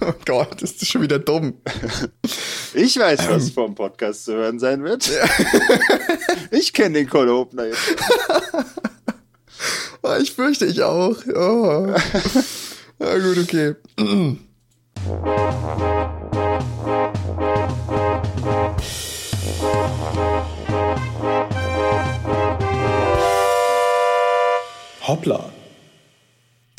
oh Gott, ist das schon wieder dumm. Ich weiß, was ähm. vom Podcast zu hören sein wird. Ja. ich kenne den Cold Opener jetzt. oh, ich fürchte ich auch. Oh. Ja, gut, okay. Hoppla.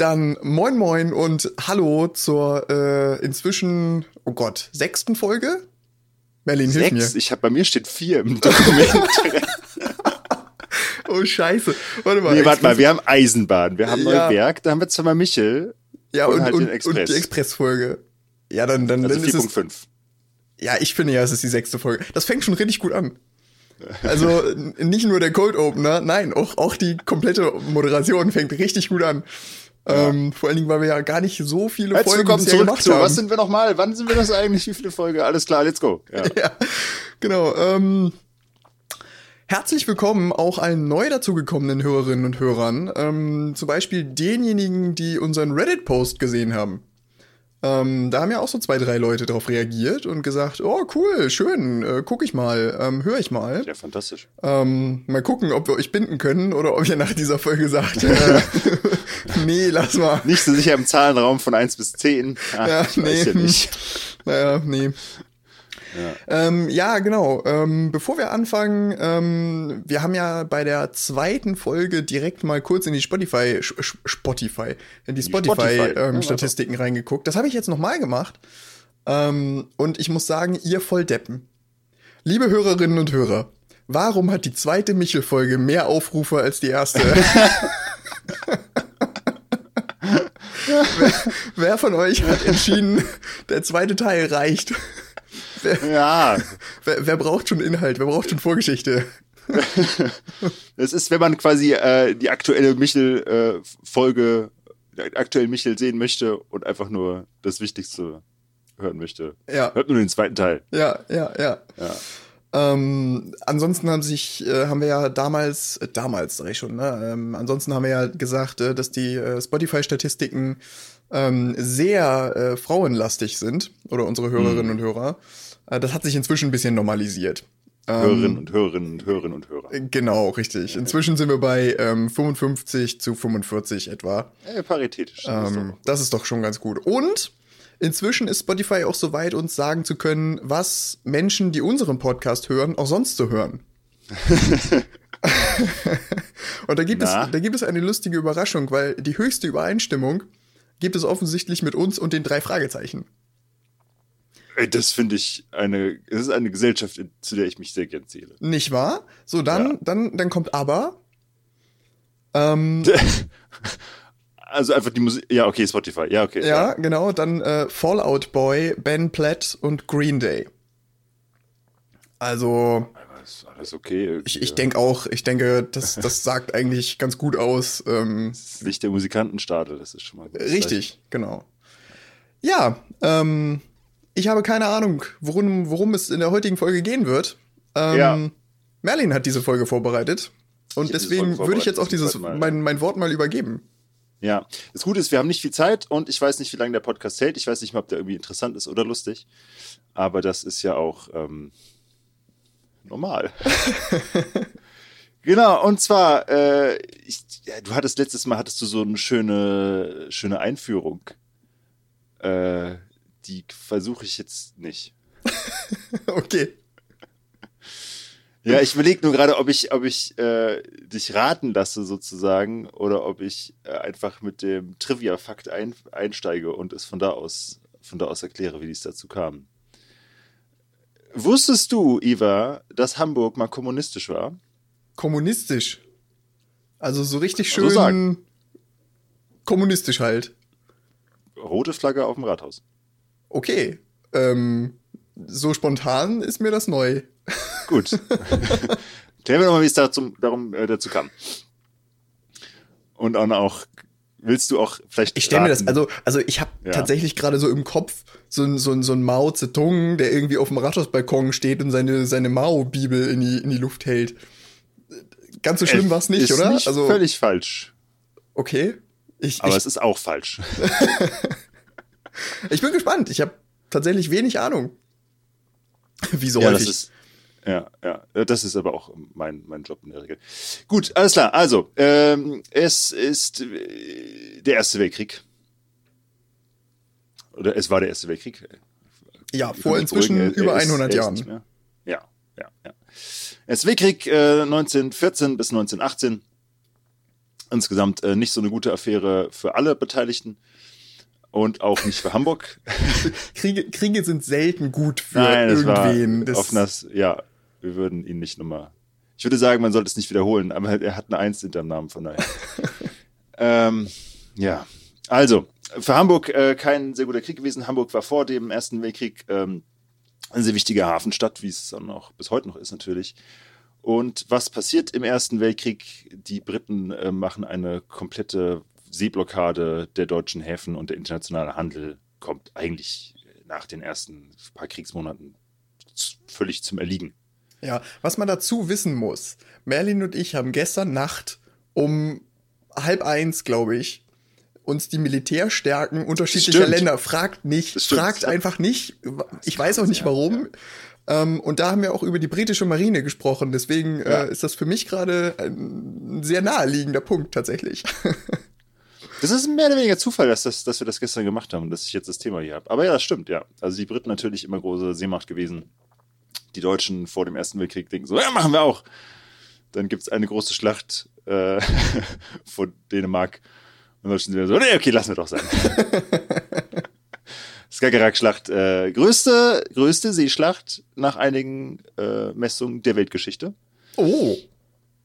Dann moin moin und hallo zur äh, inzwischen, oh Gott, sechsten Folge? Merlin, hilf Sechs? mir. Ich hab, bei mir steht vier im Dokument. oh Scheiße. Warte mal. Nee, warte mal, wir haben Eisenbahn, wir haben ja. Neuwerk, da haben wir zweimal Michel. Ja, und, und, halt und, Express. und die Expressfolge. Ja, dann, dann, also dann 4. ist es. 5. Ja, ich finde ja, es ist die sechste Folge. Das fängt schon richtig gut an. Also nicht nur der Cold Opener, nein, auch, auch die komplette Moderation fängt richtig gut an. Ja. Ähm, vor allen Dingen, weil wir ja gar nicht so viele Herzlich Folgen willkommen zurück gemacht zu, haben. Was sind wir nochmal? Wann sind wir das eigentlich? Wie viele Folge? Alles klar, let's go. Ja, ja genau. Ähm, herzlich willkommen auch allen neu dazugekommenen Hörerinnen und Hörern. Ähm, zum Beispiel denjenigen, die unseren Reddit-Post gesehen haben. Ähm, da haben ja auch so zwei, drei Leute drauf reagiert und gesagt, oh cool, schön, äh, guck ich mal, ähm, höre ich mal. Ja, fantastisch. Ähm, mal gucken, ob wir euch binden können oder ob ihr nach dieser Folge sagt, äh, nee, lass mal. Nicht so sicher im Zahlenraum von eins bis zehn. Ah, ja, nee. Ja nicht. Naja, nee. Ja, ähm, ja genau. Ähm, bevor wir anfangen, ähm, wir haben ja bei der zweiten Folge direkt mal kurz in die Spotify, Spotify, in die Spotify-Statistiken Spotify, ähm, ja, reingeguckt. Das habe ich jetzt nochmal gemacht. Ähm, und ich muss sagen, ihr Volldeppen. Liebe Hörerinnen und Hörer, warum hat die zweite Michel-Folge mehr Aufrufe als die erste? wer, von euch hat entschieden, der zweite Teil reicht? Wer, ja. Wer, wer, braucht schon Inhalt? Wer braucht schon Vorgeschichte? Es ist, wenn man quasi äh, die aktuelle Michel-Folge, äh, aktuell Michel sehen möchte und einfach nur das Wichtigste hören möchte. Ja. Hört nur den zweiten Teil. Ja, ja, ja. ja. Ähm, ansonsten haben sich, äh, haben wir ja damals, äh, damals sag ich schon, ne? Ähm, ansonsten haben wir ja gesagt, äh, dass die äh, Spotify-Statistiken ähm, sehr äh, frauenlastig sind, oder unsere Hörerinnen mhm. und Hörer. Äh, das hat sich inzwischen ein bisschen normalisiert. Hörerinnen ähm, und Hörerinnen und Hörerinnen und Hörer. Genau, richtig. Inzwischen sind wir bei ähm, 55 zu 45 etwa. Äh, paritätisch. Das, ähm, ist das ist doch schon ganz gut. Und inzwischen ist Spotify auch so weit, uns sagen zu können, was Menschen, die unseren Podcast hören, auch sonst zu hören. und da gibt, es, da gibt es eine lustige Überraschung, weil die höchste Übereinstimmung gibt es offensichtlich mit uns und den drei Fragezeichen. Das finde ich eine, das ist eine Gesellschaft, zu der ich mich sehr gern zähle. Nicht wahr? So, dann, ja. dann, dann kommt aber. Ähm, also einfach die Musik. Ja, okay, Spotify. Ja, okay. Ja, ja. genau. Dann äh, Fallout Boy, Ben Platt und Green Day. Also. Alles, alles okay. Ich, ich denke auch, ich denke, das, das sagt eigentlich ganz gut aus. Ähm, Licht der Musikantenstadel, das ist schon mal gut. Richtig, genau. Ja, ähm, ich habe keine Ahnung, worum, worum es in der heutigen Folge gehen wird. Ähm, ja. Merlin hat diese Folge vorbereitet. Und deswegen würde ich jetzt auch dieses, mein, mein Wort mal übergeben. Ja, das Gute ist, wir haben nicht viel Zeit und ich weiß nicht, wie lange der Podcast hält. Ich weiß nicht mal, ob der irgendwie interessant ist oder lustig. Aber das ist ja auch ähm, normal. genau, und zwar, äh, ich, ja, du hattest letztes Mal hattest du so eine schöne, schöne Einführung. Äh, die versuche ich jetzt nicht. okay. Ja, ich überlege nur gerade, ob ich, ob ich äh, dich raten lasse sozusagen oder ob ich äh, einfach mit dem Trivia-Fakt ein, einsteige und es von da aus von da aus erkläre, wie es dazu kam. Wusstest du, Iva, dass Hamburg mal kommunistisch war? Kommunistisch? Also so richtig schön so kommunistisch halt. Rote Flagge auf dem Rathaus. Okay. Ähm, so spontan ist mir das neu. Gut. Klären wir doch mal, wie es dazu, darum, äh, dazu kam. Und dann auch, willst du auch vielleicht. Ich stelle mir das, also, also ich habe ja. tatsächlich gerade so im Kopf so, so, so ein Mao Zedong, der irgendwie auf dem Rathausbalkon steht und seine, seine Mao-Bibel in die, in die Luft hält. Ganz so schlimm war es nicht, ist oder? Nicht also völlig falsch. Okay. Ich, Aber ich, es ist auch falsch. ich bin gespannt. Ich habe tatsächlich wenig Ahnung. Wie so ja, häufig. Das ist, ja, ja, das ist aber auch mein, mein Job in der Regel. Gut, alles klar. Also, ähm, es ist äh, der Erste Weltkrieg. Oder es war der Erste Weltkrieg. Ja, vor inzwischen beruhigen, er- über er ist- 100 er ist Jahren. Ja, ja, ja. Erste Weltkrieg äh, 1914 bis 1918. Insgesamt äh, nicht so eine gute Affäre für alle Beteiligten und auch nicht für Hamburg. Kriege, Kriege sind selten gut für Nein, es irgendwen. war Das- auf das, ja, wir würden ihn nicht nochmal. Ich würde sagen, man sollte es nicht wiederholen, aber er hat eine Eins hinterm Namen, von daher. ähm, ja, also, für Hamburg äh, kein sehr guter Krieg gewesen. Hamburg war vor dem Ersten Weltkrieg ähm, eine sehr wichtige Hafenstadt, wie es dann auch bis heute noch ist natürlich. Und was passiert im Ersten Weltkrieg? Die Briten äh, machen eine komplette Seeblockade der deutschen Häfen und der internationale Handel kommt eigentlich nach den ersten paar Kriegsmonaten völlig zum Erliegen. Ja, was man dazu wissen muss, Merlin und ich haben gestern Nacht um halb eins, glaube ich, uns die Militärstärken unterschiedlicher Stimmt. Länder fragt nicht, stimmt. fragt einfach nicht. Ich weiß auch nicht ja, warum. Ähm, und da haben wir auch über die britische Marine gesprochen. Deswegen Ja. äh, ist das für mich gerade ein sehr naheliegender Punkt tatsächlich. Das ist mehr oder weniger Zufall, dass, das, dass wir das gestern gemacht haben und dass ich jetzt das Thema hier habe. Aber ja, das stimmt, ja. Also die Briten natürlich immer große Seemacht gewesen. Die Deutschen vor dem Ersten Weltkrieg denken so, ja, machen wir auch. Dann gibt es eine große Schlacht äh, von Dänemark. Und dann sind wir so, nee, okay, lassen wir doch sein. Skagerrak-Schlacht, äh, größte, größte Seeschlacht nach einigen äh, Messungen der Weltgeschichte. oh.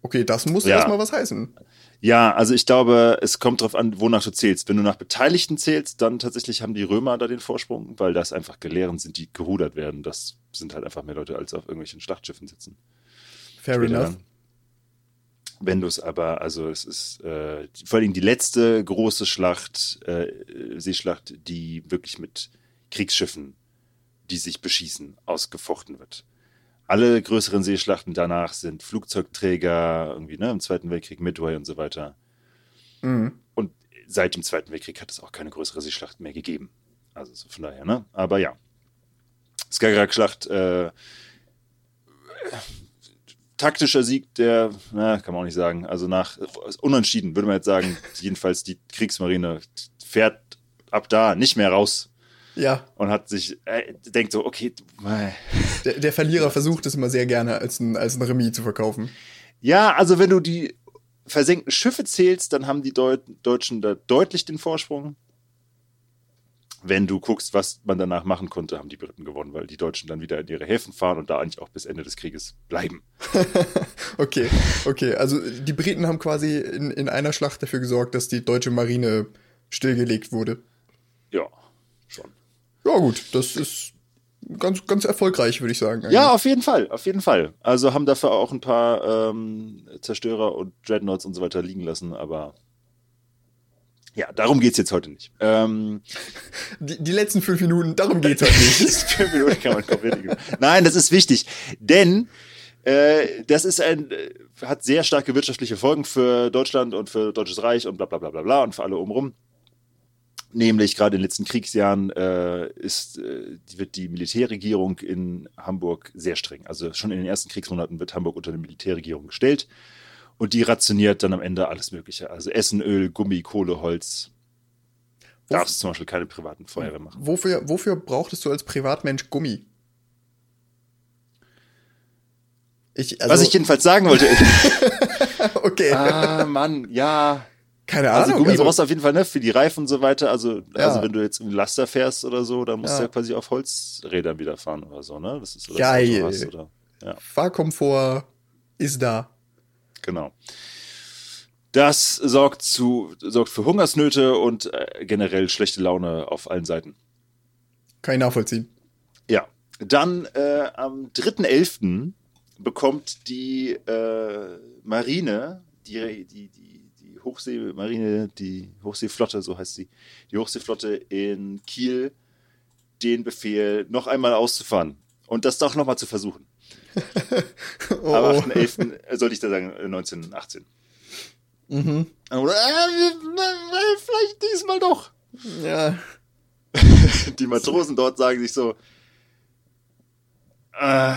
Okay, das muss Ja. erstmal was heißen. Ja, also ich glaube, es kommt drauf an, wonach du zählst. Wenn du nach Beteiligten zählst, dann tatsächlich haben die Römer da den Vorsprung, weil das einfach Gelehren sind, die gerudert werden. Das sind halt einfach mehr Leute, als auf irgendwelchen Schlachtschiffen sitzen. Fair Später enough. dann. Wenn du es aber, also es ist äh, vor allem die letzte große Schlacht, äh, Seeschlacht, die wirklich mit Kriegsschiffen, die sich beschießen, ausgefochten wird. Alle größeren Seeschlachten danach sind Flugzeugträger, irgendwie, ne, im Zweiten Weltkrieg, Midway und so weiter. Mhm. Und seit dem Zweiten Weltkrieg hat es auch keine größere Seeschlacht mehr gegeben. Also so von daher, ne? Aber ja. Skagerrak-Schlacht, äh, taktischer Sieg, der, na, kann man auch nicht sagen. Also nach unentschieden, würde man jetzt sagen, jedenfalls die Kriegsmarine fährt ab da nicht mehr raus Ja, und hat sich, äh, denkt so, okay, äh, der, der Verlierer versucht es immer sehr gerne als ein, als ein Remis zu verkaufen. Ja, also wenn du die versenkten Schiffe zählst, dann haben die Deut Deutschen da deutlich den Vorsprung. Wenn du guckst, was man danach machen konnte, haben die Briten gewonnen, weil die Deutschen dann wieder in ihre Häfen fahren und da eigentlich auch bis Ende des Krieges bleiben. Okay, okay. Also die Briten haben quasi in, in einer Schlacht dafür gesorgt, dass die deutsche Marine stillgelegt wurde. Ja, schon. Ja, gut, das ist ganz, ganz erfolgreich, würde ich sagen. eigentlich. Ja, auf jeden Fall, auf jeden Fall. Also haben dafür auch ein paar ähm, Zerstörer und Dreadnoughts und so weiter liegen lassen, aber ja, darum geht's jetzt heute nicht. Ähm, Die, die letzten fünf Minuten, darum geht's halt nicht. Fünf Minuten kann man komplett. Nein, das ist wichtig, denn äh, das ist ein, hat sehr starke wirtschaftliche Folgen für Deutschland und für Deutsches Reich und bla bla bla bla bla und für alle umrum. Nämlich gerade in den letzten Kriegsjahren äh, ist, äh, wird die Militärregierung in Hamburg sehr streng. Also schon in den ersten Kriegsmonaten wird Hamburg unter eine Militärregierung gestellt und die rationiert dann am Ende alles Mögliche. Also Essen, Öl, Gummi, Kohle, Holz. Darfst zum Beispiel keine privaten Feuerwehr machen. Wofür, wofür brauchtest du als Privatmensch Gummi? Ich, also, Was ich jedenfalls sagen wollte, okay, Ah, Mann, ja. Keine Also Ahnung. Gummi brauchst du auf jeden Fall, ne, für die Reifen und so weiter. Also, Ja. also wenn du jetzt im Laster fährst oder so, dann musst Ja. du ja quasi auf Holzrädern wieder fahren oder so, ne? Das ist so das Geil. Hast, oder? Ja, Fahrkomfort ist da. genau. Das sorgt zu, sorgt für Hungersnöte und äh, generell schlechte Laune auf allen Seiten. Kann ich nachvollziehen. Ja. Dann äh, am 3.11. bekommt die äh, Marine, die, die, die Hochseemarine, die Hochseeflotte, so heißt sie, die Hochseeflotte in Kiel, den Befehl, noch einmal auszufahren. Und das doch nochmal zu versuchen. Oh, Am oh. 8.11., äh, sollte ich da sagen, äh, 1918. Mhm. Oder, äh, äh, vielleicht diesmal doch. Ja. die Matrosen dort sagen sich so, äh,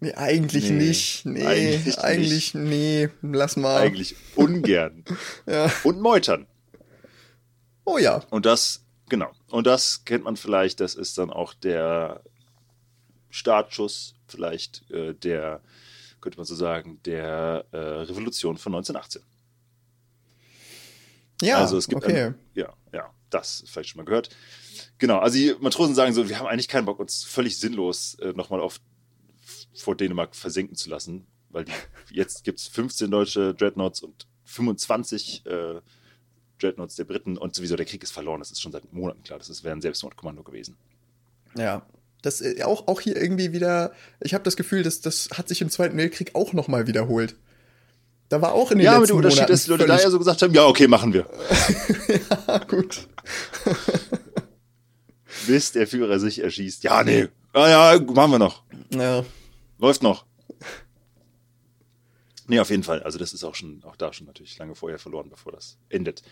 nee, eigentlich nee, nicht. Nee, eigentlich, eigentlich nicht. nee, lass mal. Eigentlich ungern. ja. Und meutern. Oh ja. Und das, genau. Und das kennt man vielleicht, das ist dann auch der Startschuss, vielleicht äh, der, könnte man so sagen, der äh, Revolution von 1918. Ja, also es gibt okay. Ein, ja, ja, das vielleicht schon mal gehört. Genau, also die Matrosen sagen so, wir haben eigentlich keinen Bock, uns völlig sinnlos äh, nochmal auf vor Dänemark versinken zu lassen, weil die, jetzt gibt es 15 deutsche Dreadnoughts und 25 äh, Dreadnoughts der Briten und sowieso der Krieg ist verloren. Das ist schon seit Monaten klar. Das wäre ein Selbstmordkommando gewesen. Ja, das äh, auch, auch hier irgendwie wieder, ich habe das Gefühl, dass das hat sich im Zweiten Weltkrieg auch nochmal wiederholt. Da war auch in den ja, letzten Monaten. Ja, aber der Unterschied ist, die Leute da ja so gesagt haben, ja, okay, machen wir. ja, gut. Bis der Führer sich erschießt. Ja, nee. Ja, ja, machen wir noch. Ja. Läuft noch. Nee, auf jeden Fall. Also das ist auch schon, auch da schon natürlich lange vorher verloren, bevor das endet.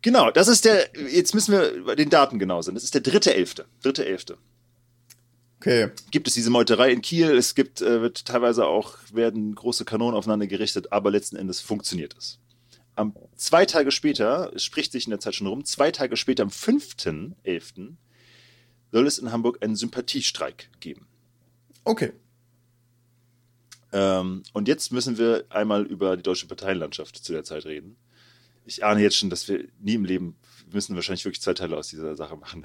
Genau, das ist der, jetzt müssen wir bei den Daten genau sein. Das ist der dritte Elfte. Dritte Elfte. Okay. Gibt es diese Meuterei in Kiel? Es gibt, äh, wird teilweise auch, werden große Kanonen aufeinander gerichtet, aber letzten Endes funktioniert es. Am zwei Tage später, es spricht sich in der Zeit schon rum, zwei Tage später, am 5.11., soll es in Hamburg einen Sympathiestreik geben. Okay. Ähm, und jetzt müssen wir einmal über die deutsche Parteienlandschaft zu der Zeit reden. Ich ahne jetzt schon, dass wir nie im Leben müssen wahrscheinlich wirklich zwei Teile aus dieser Sache machen.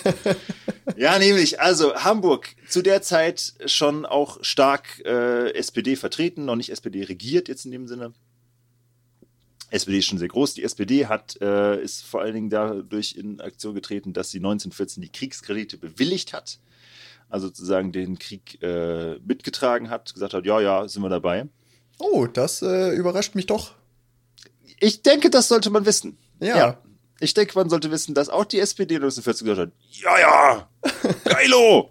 ja, nämlich, also Hamburg zu der Zeit schon auch stark äh, SPD vertreten, noch nicht SPD regiert jetzt in dem Sinne. SPD ist schon sehr groß. Die SPD hat, äh, ist vor allen Dingen dadurch in Aktion getreten, dass sie 1914 die Kriegskredite bewilligt hat. Also sozusagen den Krieg äh, mitgetragen hat, gesagt hat, ja, ja, sind wir dabei. Oh, das äh, überrascht mich doch. Ich denke, das sollte man wissen. Ja. ja. Ich denke, man sollte wissen, dass auch die SPD 1940 gesagt hat, ja, ja, geilo!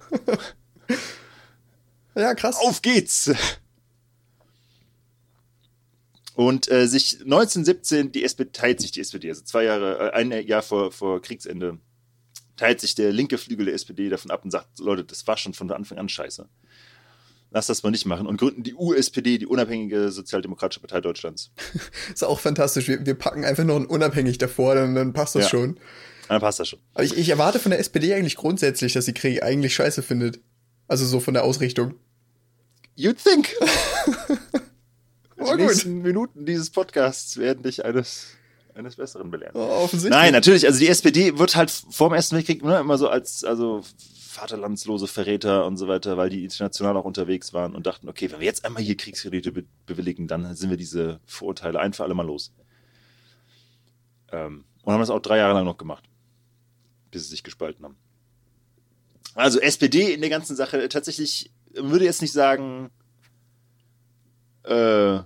ja, krass. Auf geht's! Und äh, sich 1917, die SPD teilt sich die SPD, also zwei Jahre, äh, ein Jahr vor, vor Kriegsende, teilt sich der linke Flügel der SPD davon ab und sagt, Leute, das war schon von Anfang an scheiße. Lass das mal nicht machen und gründen die USPD, die unabhängige Sozialdemokratische Partei Deutschlands. ist auch fantastisch. Wir, wir packen einfach nur ein unabhängig davor, dann, dann passt das ja. schon. Dann passt das schon. Aber ich, ich erwarte von der SPD eigentlich grundsätzlich, dass sie Krieg eigentlich scheiße findet. Also so von der Ausrichtung. You'd think. die nächsten Minuten dieses Podcasts werden dich eines eines Besseren belehren. Oh, offensichtlich. Nein, natürlich. Also die SPD wird halt vor dem Ersten Weltkrieg ne, immer so als also vaterlandslose Verräter und so weiter, weil die international auch unterwegs waren und dachten, okay, wenn wir jetzt einmal hier Kriegskredite be bewilligen, dann sind wir diese Vorurteile ein für alle Mal los. Ähm, und haben das auch drei Jahre lang noch gemacht, bis sie sich gespalten haben. Also SPD in der ganzen Sache tatsächlich würde jetzt nicht sagen äh,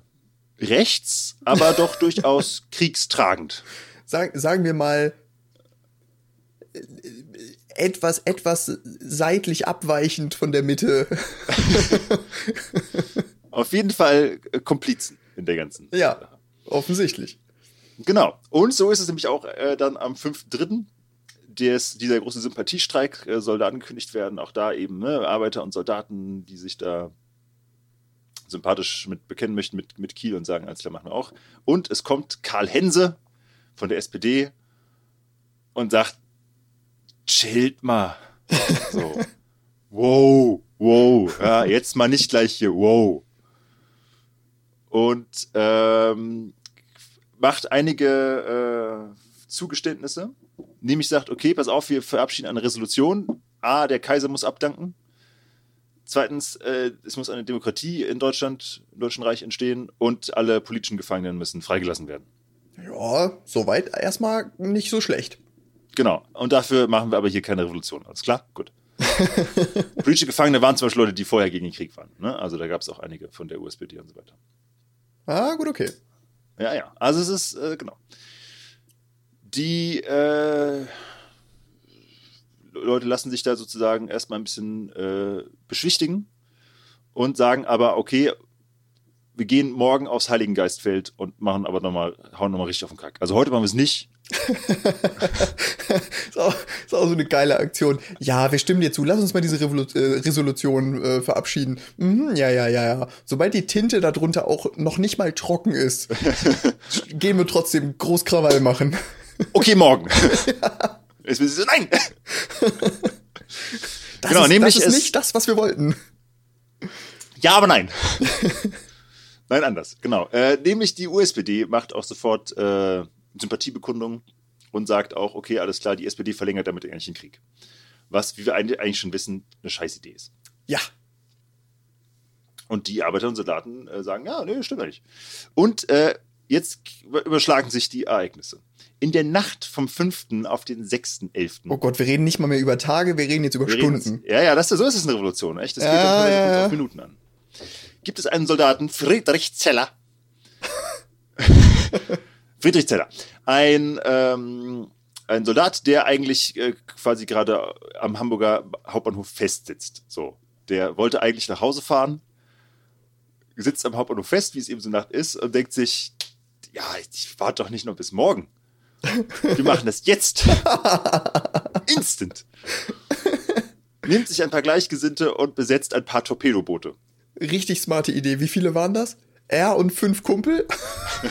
rechts, aber doch durchaus kriegstragend. Sag, sagen wir mal etwas, etwas seitlich abweichend von der Mitte. Auf jeden Fall äh, Komplizen in der ganzen. Ja, Sache. offensichtlich. Genau. Und so ist es nämlich auch äh, dann am 5.3. Des, dieser große Sympathiestreik äh, soll da angekündigt werden. Auch da eben ne, Arbeiter und Soldaten, die sich da sympathisch mit bekennen möchten mit, mit Kiel und sagen, alles klar, machen wir auch. Und es kommt Karl Hense von der SPD und sagt, chillt mal. So. wow, wow. Ja, jetzt mal nicht gleich hier, wow. Und ähm, macht einige äh, Zugeständnisse. Nämlich sagt, okay, pass auf, wir verabschieden eine Resolution. A, der Kaiser muss abdanken. Zweitens, äh, es muss eine Demokratie in Deutschland, im Deutschen Reich entstehen und alle politischen Gefangenen müssen freigelassen werden. Ja, soweit erstmal nicht so schlecht. Genau. Und dafür machen wir aber hier keine Revolution. Alles klar? Gut. Politische Gefangene waren zum Beispiel Leute, die vorher gegen den Krieg waren. Ne? Also da gab es auch einige von der USPD und so weiter. Ah, gut, okay. Ja, ja. Also es ist, äh, genau. Die äh, Leute lassen sich da sozusagen erstmal ein bisschen äh, beschwichtigen und sagen aber, okay, wir gehen morgen aufs Heiligengeistfeld und machen aber nochmal, hauen nochmal richtig auf den Kack. Also heute machen wir es nicht, ist, auch, ist, auch so eine geile Aktion. Ja, wir stimmen dir zu. Lass uns mal diese Revolu äh, Resolution äh, verabschieden. Mhm, ja, ja, ja, ja. Sobald die Tinte darunter auch noch nicht mal trocken ist, gehen wir trotzdem Großkrawall machen. Okay, morgen. ja. Jetzt sie so, nein! Das genau, ist, nämlich das ist nicht das, was wir wollten. Ja, aber nein. nein, anders. Genau. Äh, nämlich die USPD macht auch sofort äh, Sympathiebekundung und sagt auch, okay, alles klar, die SPD verlängert damit eigentlich den Krieg. Was, wie wir eigentlich schon wissen, eine scheiß Idee ist. Ja. Und die Arbeiter und Soldaten äh, sagen, ja, nee, stimmt nicht. Und äh, jetzt überschlagen sich die Ereignisse. In der Nacht vom 5. auf den 6.11. Oh Gott, wir reden nicht mal mehr über Tage, wir reden jetzt über wir Stunden. Jetzt, ja, ja, das, so ist es eine Revolution, echt? Das geht ja, ja, ja. Minuten an. Gibt es einen Soldaten, Friedrich Zeller. Friedrich Zeller. Ein, ähm, ein Soldat, der eigentlich äh, quasi gerade am Hamburger Hauptbahnhof festsitzt. So. Der wollte eigentlich nach Hause fahren, sitzt am Hauptbahnhof fest, wie es eben so Nacht ist, und denkt sich, ja, ich warte doch nicht noch bis morgen. Wir machen das jetzt. Instant. Nimmt sich ein paar Gleichgesinnte und besetzt ein paar Torpedoboote. Richtig smarte Idee. Wie viele waren das? Er und fünf Kumpel?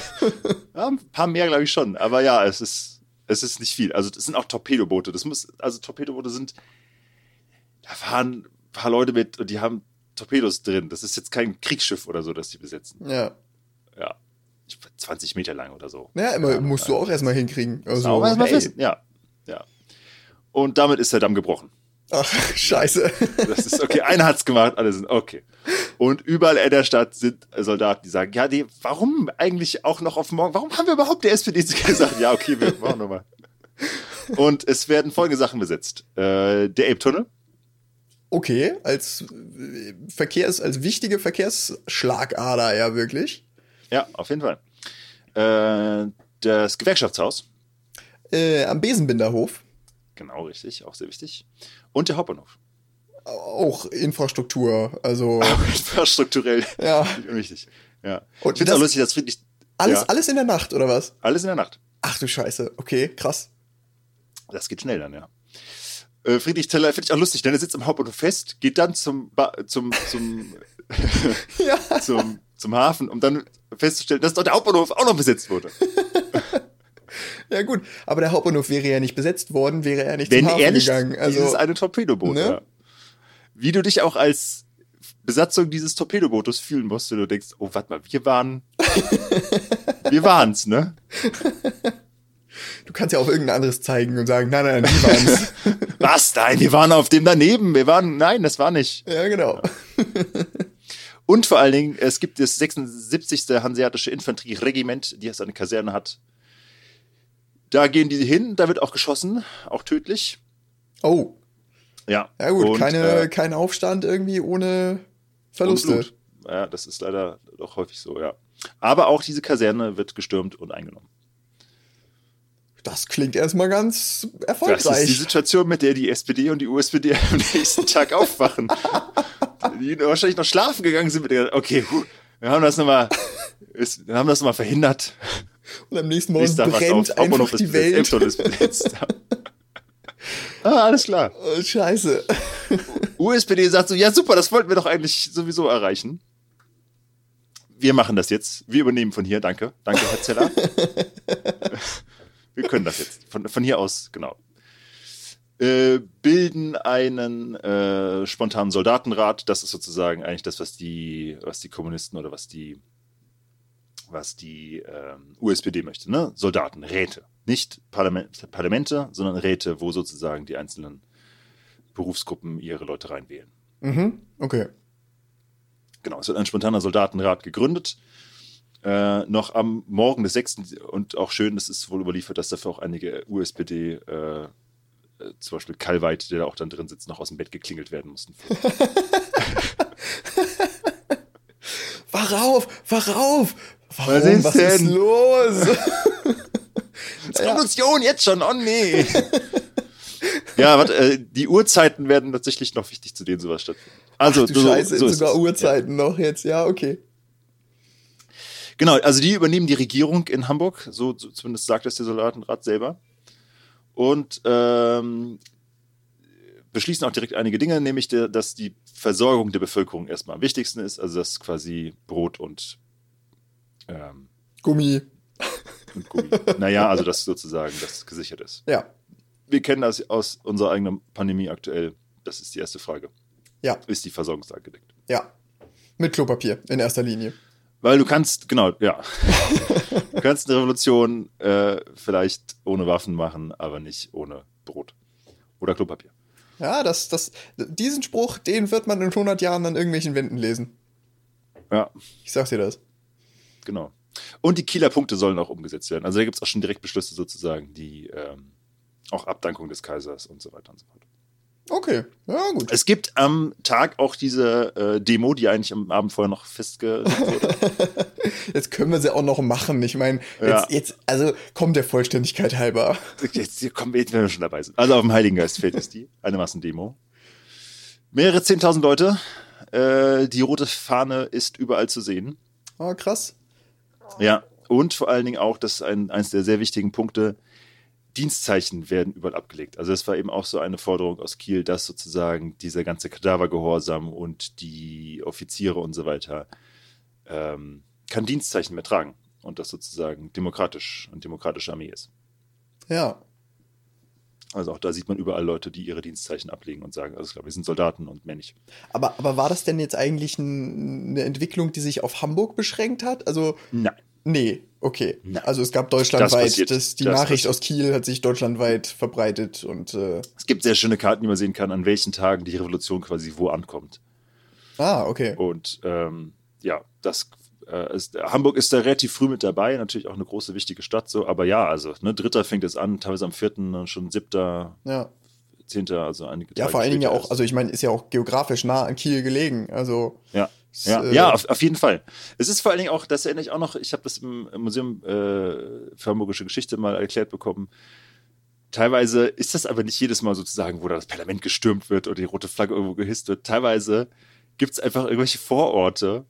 ja, ein paar mehr, glaube ich schon. Aber ja, es ist, es ist nicht viel. Also, das sind auch Torpedoboote. Das muss, also Torpedoboote sind, da fahren ein paar Leute mit und die haben Torpedos drin. Das ist jetzt kein Kriegsschiff oder so, das die besetzen. Ja. Ja. 20 Meter lang oder so. Ja, immer ja, musst du auch erstmal hinkriegen. Also, auch erstmal hey. Ja. Ja. Und damit ist der Damm gebrochen. Ach, scheiße. Das ist okay. Einer hat's gemacht, alle sind okay. Und überall in der Stadt sind Soldaten, die sagen, ja, die, warum eigentlich auch noch auf morgen? Warum haben wir überhaupt der SPD gesagt? Ja, okay, wir machen nochmal. Und es werden folgende Sachen besetzt. Äh, der Elbtunnel. Okay, als äh, Verkehrs, als wichtige Verkehrsschlagader, ja, wirklich. Ja, auf jeden Fall. Äh, das Gewerkschaftshaus. Äh, am Besenbinderhof. Genau, richtig, auch sehr wichtig. Und der Hauptbahnhof. Auch Infrastruktur, also. Auch infrastrukturell. Ja. Wichtig. Ja. Und ich finde es auch lustig, dass Friedrich. Alles, ja. alles in der Nacht, oder was? Alles in der Nacht. Ach du Scheiße, okay, krass. Das geht schnell dann, ja. Äh, Friedrich Teller finde ich auch lustig, denn er sitzt am Hauptbahnhof fest, geht dann zum, ba zum, zum, ja. zum, zum Hafen, um dann festzustellen, dass dort der Hauptbahnhof auch noch besetzt wurde. Ja, gut, aber der Hauptbahnhof wäre ja nicht besetzt worden, wäre er nicht Wenn zum Hafen er nicht, gegangen. Also, dieses eine Torpedoboot, ne? ja. Wie du dich auch als Besatzung dieses Torpedobootes fühlen musst, wenn du denkst, oh, warte mal, wir waren, wir waren's, ne? Du kannst ja auch irgendein anderes zeigen und sagen, nein, nein, die waren's. Was? Nein, wir waren auf dem daneben. Wir waren, nein, das war nicht. Ja, genau. Und vor allen Dingen, es gibt das 76. Hanseatische Infanterieregiment, die es eine Kaserne hat, da gehen die hin, da wird auch geschossen, auch tödlich. Oh. Ja. Ja gut, und, keine, äh, kein Aufstand irgendwie ohne Verluste. Ja, das ist leider doch häufig so, ja. Aber auch diese Kaserne wird gestürmt und eingenommen. Das klingt erstmal ganz erfolgreich. Das ist die Situation, mit der die SPD und die USPD am nächsten Tag aufwachen. Die wahrscheinlich noch schlafen gegangen sind okay, wir haben das nochmal, wir haben das nochmal verhindert. Und am nächsten Morgen brennt einfach die Welt. Besetzt. ah, alles klar. Oh, scheiße. USPD sagt so, ja super, das wollten wir doch eigentlich sowieso erreichen. Wir machen das jetzt. Wir übernehmen von hier. Danke. Danke, Herr Zeller. wir können das jetzt. Von, von hier aus, genau. Äh, bilden einen äh, spontanen Soldatenrat. Das ist sozusagen eigentlich das, was die, was die Kommunisten oder was die was die ähm, USPD möchte, ne? Soldaten, Räte. Nicht Parlament, Parlamente, sondern Räte, wo sozusagen die einzelnen Berufsgruppen ihre Leute reinwählen. Mhm, okay. Genau, es wird ein spontaner Soldatenrat gegründet. Äh, noch am Morgen des 6. und auch schön, es ist wohl überliefert, dass dafür auch einige USPD, äh, äh, zum Beispiel Kalweit, der da auch dann drin sitzt, noch aus dem Bett geklingelt werden mussten. wach auf, wach auf, Warum? Was ist, Was denn? ist los? Revolution ja. jetzt schon, oh nee. ja, warte, äh, die Uhrzeiten werden tatsächlich noch wichtig, zu denen sowas stattfindet. Also, Ach, du so, Scheiße, so sogar Uhrzeiten ja. noch jetzt, ja, okay. Genau, also die übernehmen die Regierung in Hamburg, so, so zumindest sagt es der Soldatenrat selber. Und ähm, beschließen auch direkt einige Dinge, nämlich, der, dass die Versorgung der Bevölkerung erstmal am wichtigsten ist, also dass quasi Brot und ähm, Gummi. Und Gummi. naja, also dass sozusagen das gesichert ist. Ja. Wir kennen das aus unserer eigenen Pandemie aktuell. Das ist die erste Frage. Ja. Ist die Versorgungslage gedeckt? Ja. Mit Klopapier in erster Linie. Weil du kannst, genau, ja. du kannst eine Revolution äh, vielleicht ohne Waffen machen, aber nicht ohne Brot. Oder Klopapier. Ja, das, das, diesen Spruch, den wird man in 100 Jahren an irgendwelchen Wänden lesen. Ja. Ich sag's dir das. Genau. Und die Kieler Punkte sollen auch umgesetzt werden. Also da gibt es auch schon direkt Beschlüsse sozusagen, die ähm, auch Abdankung des Kaisers und so weiter und so fort. Okay, ja gut. Es gibt am Tag auch diese äh, Demo, die eigentlich am Abend vorher noch festgelegt wurde. jetzt können wir sie auch noch machen. Ich meine, jetzt, Ja. jetzt, also kommt der Vollständigkeit halber. Jetzt kommen wir, wenn wir schon dabei sind. Also auf dem Heiligen Geistfeld ist die, eine Massendemo. Mehrere 10.000 Leute. Äh, die rote Fahne ist überall zu sehen. Ah, krass. Ja, und vor allen Dingen auch, das ist ein, eines der sehr wichtigen Punkte, Dienstzeichen werden überall abgelegt. Also das war eben auch so eine Forderung aus Kiel, dass sozusagen dieser ganze Kadavergehorsam und die Offiziere und so weiter ähm, kein Dienstzeichen mehr tragen und das sozusagen demokratisch und demokratische Armee ist. Ja. Also auch da sieht man überall Leute, die ihre Dienstzeichen ablegen und sagen, also klar, wir sind Soldaten und mehr nicht. Aber, aber war das denn jetzt eigentlich ein, eine Entwicklung, die sich auf Hamburg beschränkt hat? Also, Nein. Nee, okay. Nein. Also es gab deutschlandweit, Das das, die Das Nachricht passiert. aus Kiel hat sich deutschlandweit verbreitet und äh, Es gibt sehr schöne Karten, die man sehen kann, an welchen Tagen die Revolution quasi wo ankommt. ah, okay. Und ähm, ja, das äh, ist, Hamburg ist da relativ früh mit dabei, natürlich auch eine große, wichtige Stadt, so, aber ja, also, ne, Dritter fängt es an, teilweise am vierten, dann schon siebter, Ja. zehnter, also einige Ja, Tage vor allen Dingen ja auch, also ich meine, ist ja auch geografisch nah an Kiel gelegen. Also Ja. Ja, äh, ja auf, auf jeden Fall. Es ist vor allen Dingen auch, das erinnere ich auch noch, ich habe das im, im Museum äh, für Hamburgische Geschichte mal erklärt bekommen. Teilweise ist das aber nicht jedes Mal sozusagen, wo da das Parlament gestürmt wird oder die rote Flagge irgendwo gehisst wird. Teilweise gibt es einfach irgendwelche Vororte,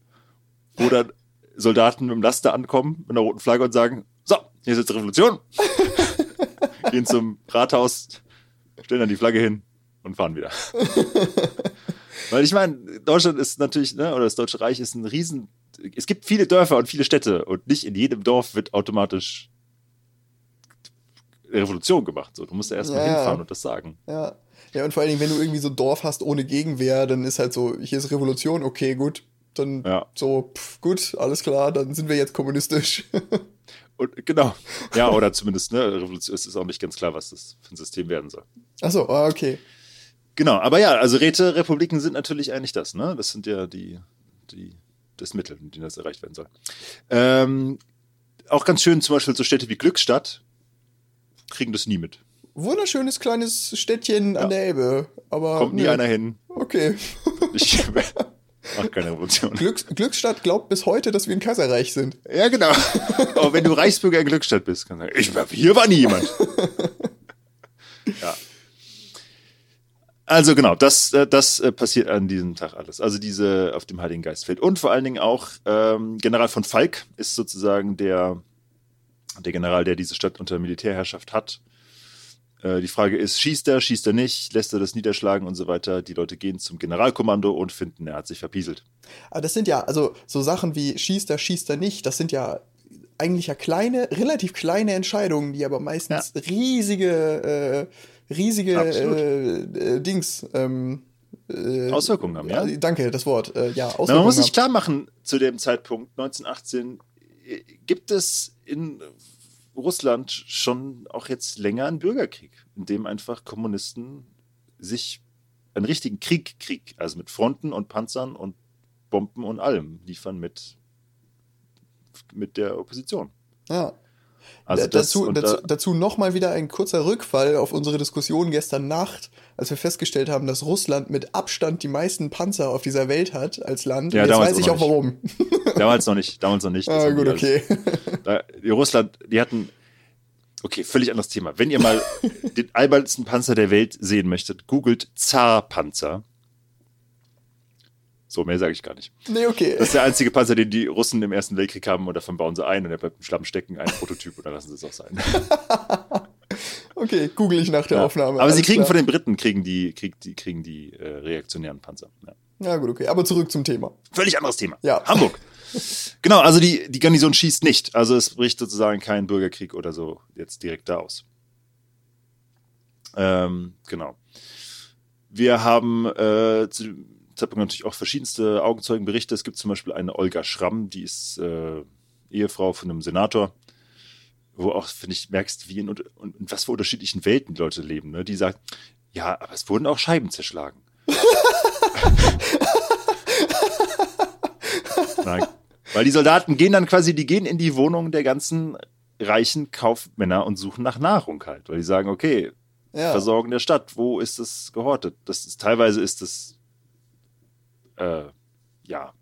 wo dann Soldaten mit dem Laster ankommen, mit einer roten Flagge und sagen, so, hier ist jetzt Revolution. Gehen zum Rathaus, stellen dann die Flagge hin und fahren wieder. Weil ich meine, Deutschland ist natürlich, ne, oder das Deutsche Reich ist ein Riesen. Es gibt viele Dörfer und viele Städte und nicht in jedem Dorf wird automatisch Revolution gemacht. So, du musst ja erstmal Ja. hinfahren und das sagen. Ja. Ja, und vor allen Dingen, wenn du irgendwie so ein Dorf hast ohne Gegenwehr, dann ist halt so, hier ist Revolution, okay, gut. Dann Ja. so, pff, gut, alles klar, dann sind wir jetzt kommunistisch. Und genau. Ja, oder zumindest, ne, Revolution, es ist auch nicht ganz klar, was das für ein System werden soll. Achso, ah, okay. Genau, aber ja, also Räterepubliken sind natürlich eigentlich das, ne? Das sind ja die, die, das Mittel, mit dem das erreicht werden soll. Ähm, auch ganz schön, zum Beispiel so Städte wie Glückstadt kriegen das nie mit. Wunderschönes kleines Städtchen Ja. an der Elbe. Aber Kommt nie nö. einer hin. Okay. Ich mach keine Revolution. Glücks Glücksstadt glaubt bis heute, dass wir ein Kaiserreich sind. Ja, genau. Aber wenn du Reichsbürger in Glückstadt bist, kannst du sagen, ich hier war nie jemand. ja. Also genau, das, äh, das äh, passiert an diesem Tag alles. Also diese auf dem Heiligen Geistfeld. Und vor allen Dingen auch ähm, General von Falk ist sozusagen der, der General, der diese Stadt unter Militärherrschaft hat. Äh, die Frage ist, schießt er, schießt er nicht, lässt er das niederschlagen und so weiter. Die Leute gehen zum Generalkommando und finden, er hat sich verpieselt. Aber das sind ja, also so Sachen wie schießt er, schießt er nicht, das sind ja eigentlich ja kleine, relativ kleine Entscheidungen, die aber meistens riesige, äh, riesige äh, äh, Dings. Ähm, äh, Auswirkungen haben, ja? Danke, das Wort. Äh, ja, Auswirkungen Na, man muss sich klar machen, zu dem Zeitpunkt 1918 äh, gibt es in Russland schon auch jetzt länger einen Bürgerkrieg, in dem einfach Kommunisten sich einen richtigen Krieg, Krieg, also mit Fronten und Panzern und Bomben und allem liefern mit, mit der Opposition. Ja. Also Da- dazu und dazu, da, dazu nochmal wieder ein kurzer Rückfall auf unsere Diskussion gestern Nacht, als wir festgestellt haben, dass Russland mit Abstand die meisten Panzer auf dieser Welt hat als Land. Ja, jetzt weiß ich auch warum. damals noch nicht, damals noch nicht. ah, gut, okay. Da, die Russland, die hatten. Okay, völlig anderes Thema. Wenn ihr mal den albernsten Panzer der Welt sehen möchtet, googelt Zar-Panzer. So, mehr sage ich gar nicht. nee, okay. Das ist der einzige Panzer, den die Russen im Ersten Weltkrieg haben und davon bauen sie ein und der bleibt im Schlamm stecken, ein Prototyp und dann lassen sie es auch sein. Okay, google ich nach der Ja. Aufnahme. Aber sie kriegen klar. von den Briten kriegen die, krieg, die, kriegen die äh, reaktionären Panzer. Ja. Ja, gut, okay. Aber zurück zum Thema. Völlig anderes Thema. Ja. Hamburg. genau, also die, die Garnison schießt nicht. Also es bricht sozusagen kein Bürgerkrieg oder so jetzt direkt da aus. Ähm, genau. Wir haben äh, zu Zeitpunkt natürlich auch verschiedenste Augenzeugenberichte. Es gibt zum Beispiel eine Olga Schramm, die ist äh, Ehefrau von einem Senator, wo auch, finde ich, merkst, wie in, und, in was für unterschiedlichen Welten die Leute leben. Ne? Die sagt, ja, aber es wurden auch Scheiben zerschlagen. Nein. Weil die Soldaten gehen dann quasi, die gehen in die Wohnung der ganzen reichen Kaufmänner und suchen nach Nahrung halt. Weil die sagen, okay, Ja. Versorgen der Stadt, wo ist es gehortet? Das ist, teilweise ist es, äh, ja,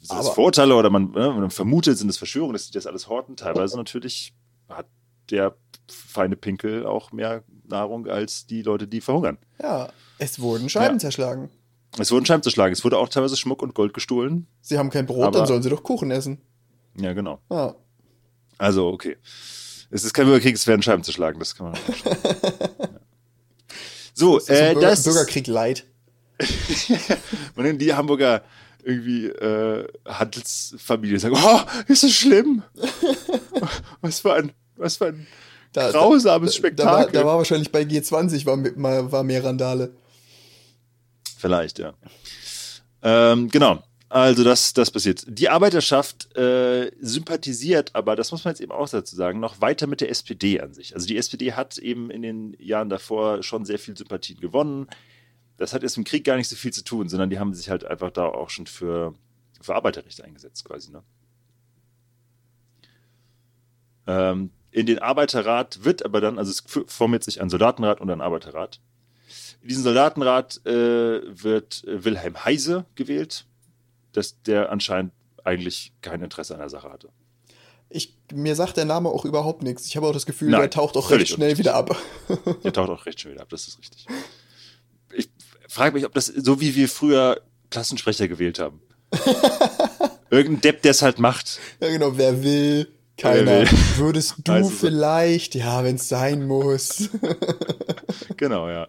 sind das Aber- Vorurteile oder man, ne, man vermutet, sind es Verschwörungen, dass die das alles horten. Teilweise natürlich hat der feine Pinkel auch mehr Nahrung als die Leute, die verhungern. ja. Es wurden Scheiben Ja. zerschlagen. Es wurden Scheiben zerschlagen. Es wurde auch teilweise Schmuck und Gold gestohlen. Sie haben kein Brot, dann sollen sie doch Kuchen essen. Ja, genau. Ja. Also, okay. Es ist kein Bürgerkrieg, es werden Scheiben zerschlagen, das kann man auch ja. So, Das ist äh, ein Bürger das. Bürgerkrieg light. Und dann die Hamburger irgendwie äh, Handelsfamilie sagen, oh, ist das schlimm? was für ein, was für ein Da, grausames da, Spektakel. da war wahrscheinlich bei G20 war, war mehr Randale. Vielleicht, ja. Ähm, genau. Also das, das passiert. Die Arbeiterschaft äh, sympathisiert, aber das muss man jetzt eben auch dazu sagen, noch weiter mit der SPD an sich. Also die SPD hat eben in den Jahren davor schon sehr viel Sympathien gewonnen. Das hat jetzt im Krieg gar nicht so viel zu tun, sondern die haben sich halt einfach da auch schon für, für Arbeiterrechte eingesetzt quasi. Ne? Ähm, in den Arbeiterrat wird aber dann, also es formiert sich ein Soldatenrat und ein Arbeiterrat. In diesen Soldatenrat äh, wird äh, Wilhelm Heise gewählt, dass der anscheinend eigentlich kein Interesse an der Sache hatte. Ich, mir sagt der Name auch überhaupt nichts. Ich habe auch das Gefühl, Nein, der taucht auch recht schnell wieder ab. Der taucht auch recht schnell wieder ab, das ist richtig. Frage mich, ob das so wie wir früher Klassensprecher gewählt haben. Irgendein Depp, der es halt macht. ja, genau, wer will, keiner. Wer will. Würdest du Also so. vielleicht? Ja, wenn es sein muss. Genau, ja.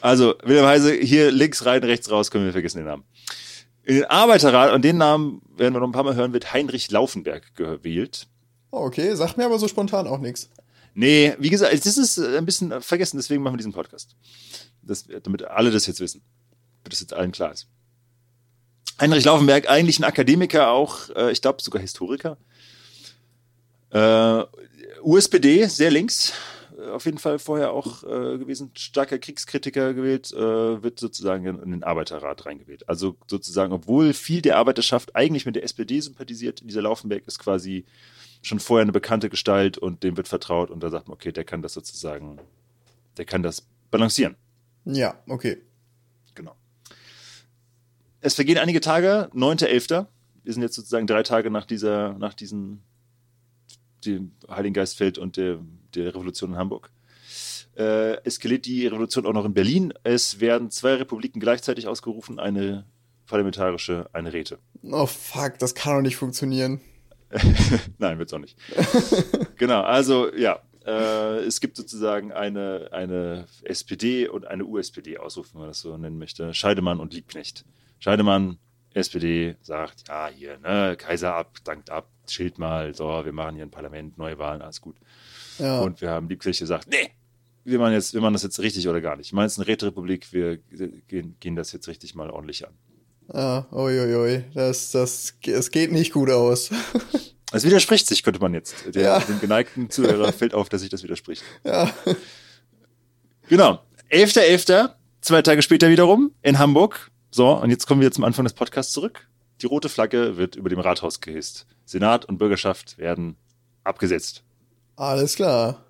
Also, Wilhelm Heise, hier links rein, rechts raus, können wir vergessen den Namen. In den Arbeiterrat, und den Namen werden wir noch ein paar Mal hören, wird Heinrich Laufenberg gewählt. Oh, okay, sagt mir aber so spontan auch nichts. Nee, wie gesagt, das ist ein bisschen vergessen, deswegen machen wir diesen Podcast. Das, damit alle das jetzt wissen. Damit das jetzt allen klar ist. Heinrich Laufenberg, eigentlich ein Akademiker, auch, äh, ich glaube sogar Historiker. Äh, USPD, sehr links, äh, auf jeden Fall vorher auch äh, gewesen, starker Kriegskritiker gewählt, äh, wird sozusagen in, in den Arbeiterrat reingewählt. Also sozusagen, obwohl viel der Arbeiterschaft eigentlich mit der SPD sympathisiert, dieser Laufenberg ist quasi schon vorher eine bekannte Gestalt und dem wird vertraut und da sagt man, okay, der kann das sozusagen, der kann das balancieren. Ja, okay. Genau. Es vergehen einige Tage, 9.11. Wir sind jetzt sozusagen drei Tage nach dieser, nach diesen, dem Heiligen Geistfeld und der, der Revolution in Hamburg. Äh, eskaliert die Revolution auch noch in Berlin. Es werden zwei Republiken gleichzeitig ausgerufen, eine parlamentarische, eine Räte. Oh fuck, das kann doch nicht funktionieren. Nein, wird's auch nicht. genau, also ja, äh, es gibt sozusagen eine, eine SPD und eine USPD-Ausruf, wenn man das so nennen möchte. Scheidemann und Liebknecht. Scheidemann, SPD, sagt, ja, hier, ne, Kaiser ab, dankt ab, Schild mal, so, wir machen hier ein Parlament, neue Wahlen, alles gut. Ja. Und wir haben Liebknecht gesagt, nee, wir machen, jetzt, wir machen das jetzt richtig oder gar nicht. Ich meine, es ist eine Räterepublik, wir gehen, gehen das jetzt richtig mal ordentlich an. Ah, uiuiui, das, das, es geht nicht gut aus. Es widerspricht sich, könnte man jetzt. Der, Ja. Dem geneigten Zuhörer fällt auf, dass sich das widerspricht. ja. Genau. 11.11., zwei Tage später wiederum in Hamburg. So, und jetzt kommen wir zum Anfang des Podcasts zurück. Die rote Flagge wird über dem Rathaus gehisst. Senat und Bürgerschaft werden abgesetzt. Alles klar.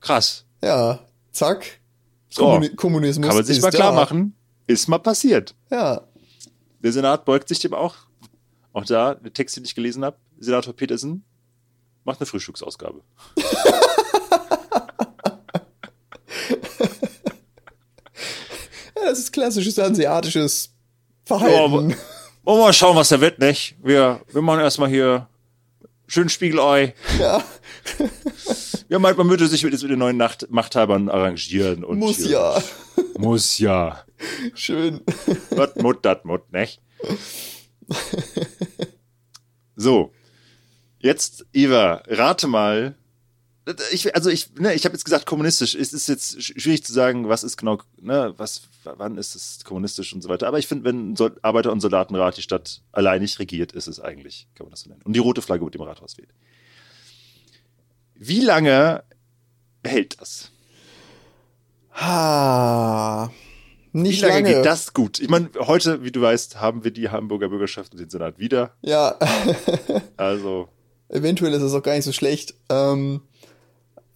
Krass. Ja, zack. So, Kommuni Kommunismus Kann man sich ist mal klar da. machen. Ist mal passiert. Ja. Der Senat beugt sich dem auch. Auch da, der Text, den ich gelesen habe, Senator Petersen macht eine Frühstücksausgabe. ja. Das ist klassisches asiatisches Ja, Verhalten. Wollen wir mal schauen, was da wird, nicht? Wir, wir machen erstmal hier schön Spiegelei. Ja. Ja, man, man würde sich mit, mit den neuen Nacht Machthabern arrangieren. Und Muss ja. Muss ja. Schön. Wat mut, dat mut, nicht? So. Jetzt, Eva, rate mal. Ich, also ich, ne, ich habe jetzt gesagt kommunistisch. Es ist jetzt schwierig zu sagen, was ist genau, ne, was, wann ist es kommunistisch und so weiter. Aber ich finde, wenn Arbeiter- und Soldatenrat die Stadt alleinig regiert, ist es eigentlich, kann man das so nennen. Und die rote Flagge mit dem Rathaus weht. Wie lange hält das? Ha. Nicht Wie lange, lange. geht das gut? Ich meine, heute, wie du weißt, haben wir die Hamburger Bürgerschaft und den Senat wieder. Ja, Also, eventuell ist es auch gar nicht so schlecht. Ähm,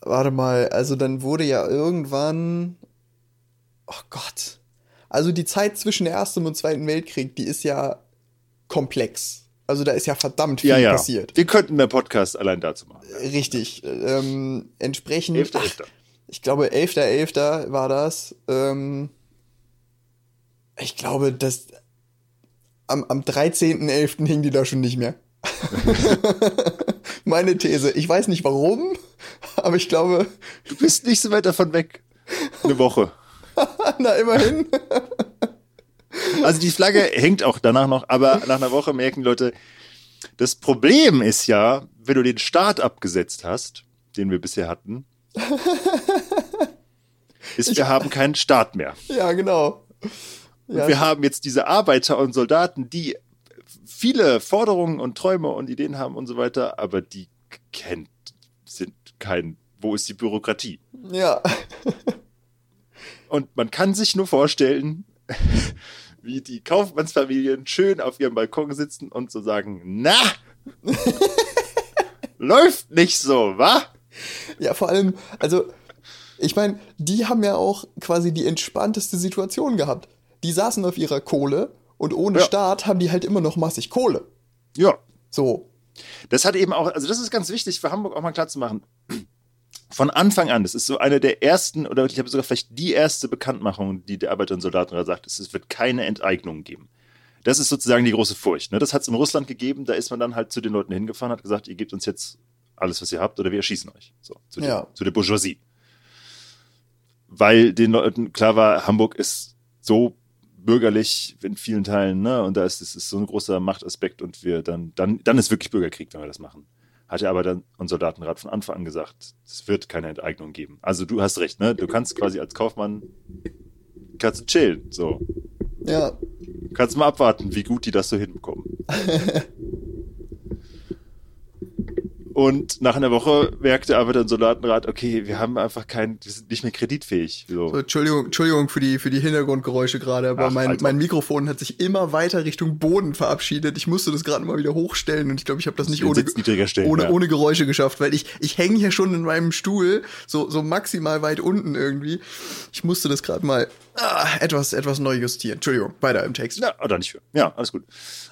warte mal, also dann wurde ja irgendwann. Oh Gott. Also die Zeit zwischen der Ersten und Zweiten Weltkrieg, die ist ja komplex. Also da ist ja verdammt viel ja, ja. passiert. Wir könnten mehr Podcast allein dazu machen. Richtig. Ähm, entsprechend. 11.11.. Ach, ich glaube, 11.11. war das. Ähm, ich glaube, das. Am, am 13.11. hing die da schon nicht mehr. Meine These. Ich weiß nicht warum, aber ich glaube, Du bist nicht so weit davon weg. Eine Woche. na immerhin. Also die Flagge hängt auch danach noch, aber nach einer Woche merken die Leute, das Problem ist ja, wenn du den Start abgesetzt hast, den wir bisher hatten, ist, wir haben keinen Staat mehr. Ja, genau. Ja, Wir haben jetzt diese Arbeiter und Soldaten, die viele Forderungen und Träume und Ideen haben und so weiter, aber die kennt, sind kein, wo ist die Bürokratie? ja. Und man kann sich nur vorstellen, wie die Kaufmannsfamilien schön auf ihrem Balkon sitzen und so sagen, na, läuft nicht so, wa? Ja, vor allem, also, ich meine, die haben ja auch quasi die entspannteste Situation gehabt. Die saßen auf ihrer Kohle und ohne Ja. Staat haben die halt immer noch massig Kohle. Ja, So. das hat eben auch, also das ist ganz wichtig für Hamburg auch mal klar zu machen. Von Anfang an, das ist so eine der ersten, oder ich habe sogar vielleicht die erste Bekanntmachung, die der Arbeiter- und Soldatenrat sagt, ist, es wird keine Enteignung geben. Das ist sozusagen die große Furcht. Ne? Das hat es in Russland gegeben, da ist man dann halt zu den Leuten hingefahren, hat gesagt, ihr gebt uns jetzt alles, was ihr habt, oder wir erschießen euch. So, zu, Ja. der, zu der Bourgeoisie. Weil den Leuten klar war, Hamburg ist so bürgerlich in vielen Teilen, ne? Und da ist es ist so ein großer Machtaspekt und wir dann, dann, dann ist wirklich Bürgerkrieg, wenn wir das machen. Hat ja aber dann unser Soldatenrat von Anfang an gesagt, es wird keine Enteignung geben. Also du hast recht, ne? Du kannst quasi als Kaufmann kannst du chillen, so. Ja. Kannst mal abwarten, wie gut die das so hinbekommen. Und nach einer Woche merkte aber der Soldatenrat, okay, wir haben einfach kein, wir sind nicht mehr kreditfähig. So. So, Entschuldigung, Entschuldigung für die, für die Hintergrundgeräusche gerade, aber Ach, mein, Alter. mein Mikrofon hat sich immer weiter Richtung Boden verabschiedet. Ich musste das gerade mal wieder hochstellen und ich glaube, ich habe das nicht ohne, stellen, ohne, ja. ohne Geräusche geschafft, weil ich, ich hänge hier schon in meinem Stuhl, so, so maximal weit unten irgendwie. Ich musste das gerade mal ah, etwas, etwas neu justieren. Entschuldigung, weiter im Text. Ja, oder nicht für. Ja, alles gut.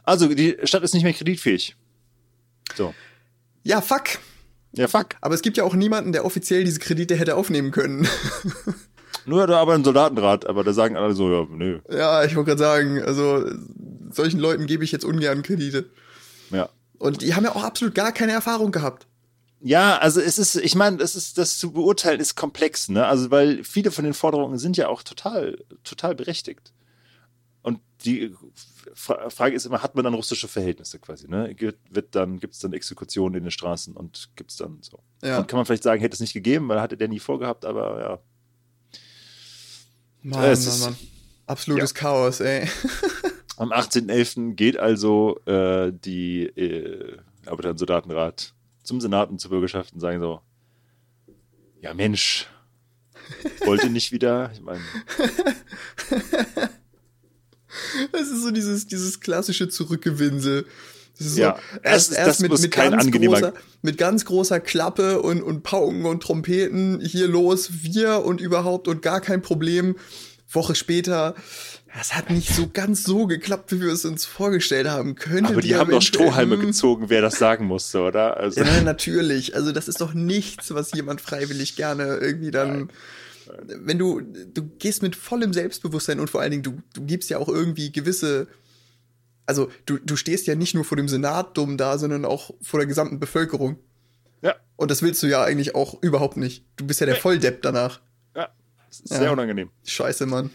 Also, die Stadt ist nicht mehr kreditfähig. So. Ja, fuck. Ja, fuck. Aber es gibt ja auch niemanden, der offiziell diese Kredite hätte aufnehmen können. Nur da aber ein Soldatenrat, aber da sagen alle so, ja, nö. ja, ich wollte gerade sagen, also solchen Leuten gebe ich jetzt ungern Kredite. Ja. Und die haben ja auch absolut gar keine Erfahrung gehabt. Ja, also es ist, ich meine, das ist, das zu beurteilen ist komplex, ne? Also, weil viele von den Forderungen sind ja auch total, total berechtigt. Und die Fra Frage ist immer, hat man dann russische Verhältnisse quasi, ne? Wird dann, gibt es dann Exekutionen in den Straßen und gibt es dann so. Ja. Und kann man vielleicht sagen, hätte es nicht gegeben, weil hatte der nie vorgehabt, aber ja. Mann, Es Mann, ist- Mann. Absolutes Chaos, ey. Am 18.11. geht also äh, die äh, Arbeiter- und Soldatenrat zum Senat und zur Bürgerschaft und sagen so, ja Mensch, wollt ihr nicht wieder? Ich meine, Das ist so dieses, dieses klassische Zurückgewinsel. So, Ja, erst, erst das mit, muss mit, kein ganz angenehmer- großer, mit ganz großer Klappe und, und Pauken und Trompeten hier los, wir und überhaupt und gar kein Problem. Woche später, das hat nicht so ganz so geklappt, wie wir es uns vorgestellt haben. Könnte aber die haben doch Strohhalme gezogen, wer das sagen musste, oder? Also, Ja, natürlich. Also das ist doch nichts, was jemand freiwillig gerne irgendwie dann. Wenn du, du gehst mit vollem Selbstbewusstsein und vor allen Dingen, du, du gibst ja auch irgendwie gewisse. Also du, du stehst ja nicht nur vor dem Senat dumm da, sondern auch vor der gesamten Bevölkerung. Ja. Und das willst du ja eigentlich auch überhaupt nicht. Du bist ja der. Volldepp danach. Ja. Ist Ja. sehr unangenehm. Scheiße, Mann.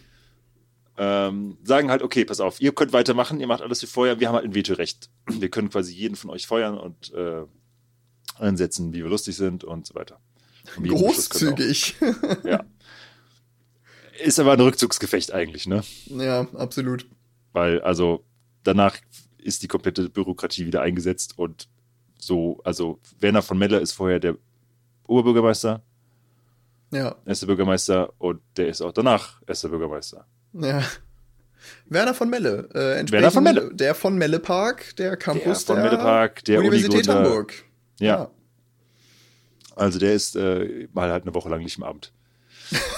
ähm, sagen halt, okay, pass auf, ihr könnt weitermachen, ihr macht alles wie vorher, wir haben halt ein Vetorecht. Wir können quasi jeden von euch feuern und äh, einsetzen, wie wir lustig sind und so weiter. Und Großzügig. Ja. Ist aber ein Rückzugsgefecht eigentlich, ne? ja, absolut. Weil, also, danach ist die komplette Bürokratie wieder eingesetzt und so, also, Werner von Melle ist vorher der Oberbürgermeister, Ja, erster Bürgermeister und der ist auch danach erster Bürgermeister. ja. Werner von Melle. Äh, entsprechend Werner von Melle. Der von Melle Park, der Campus von Melle Park, der Universität. Hamburg. Ja. Also der ist äh, mal halt eine Woche lang nicht im Amt.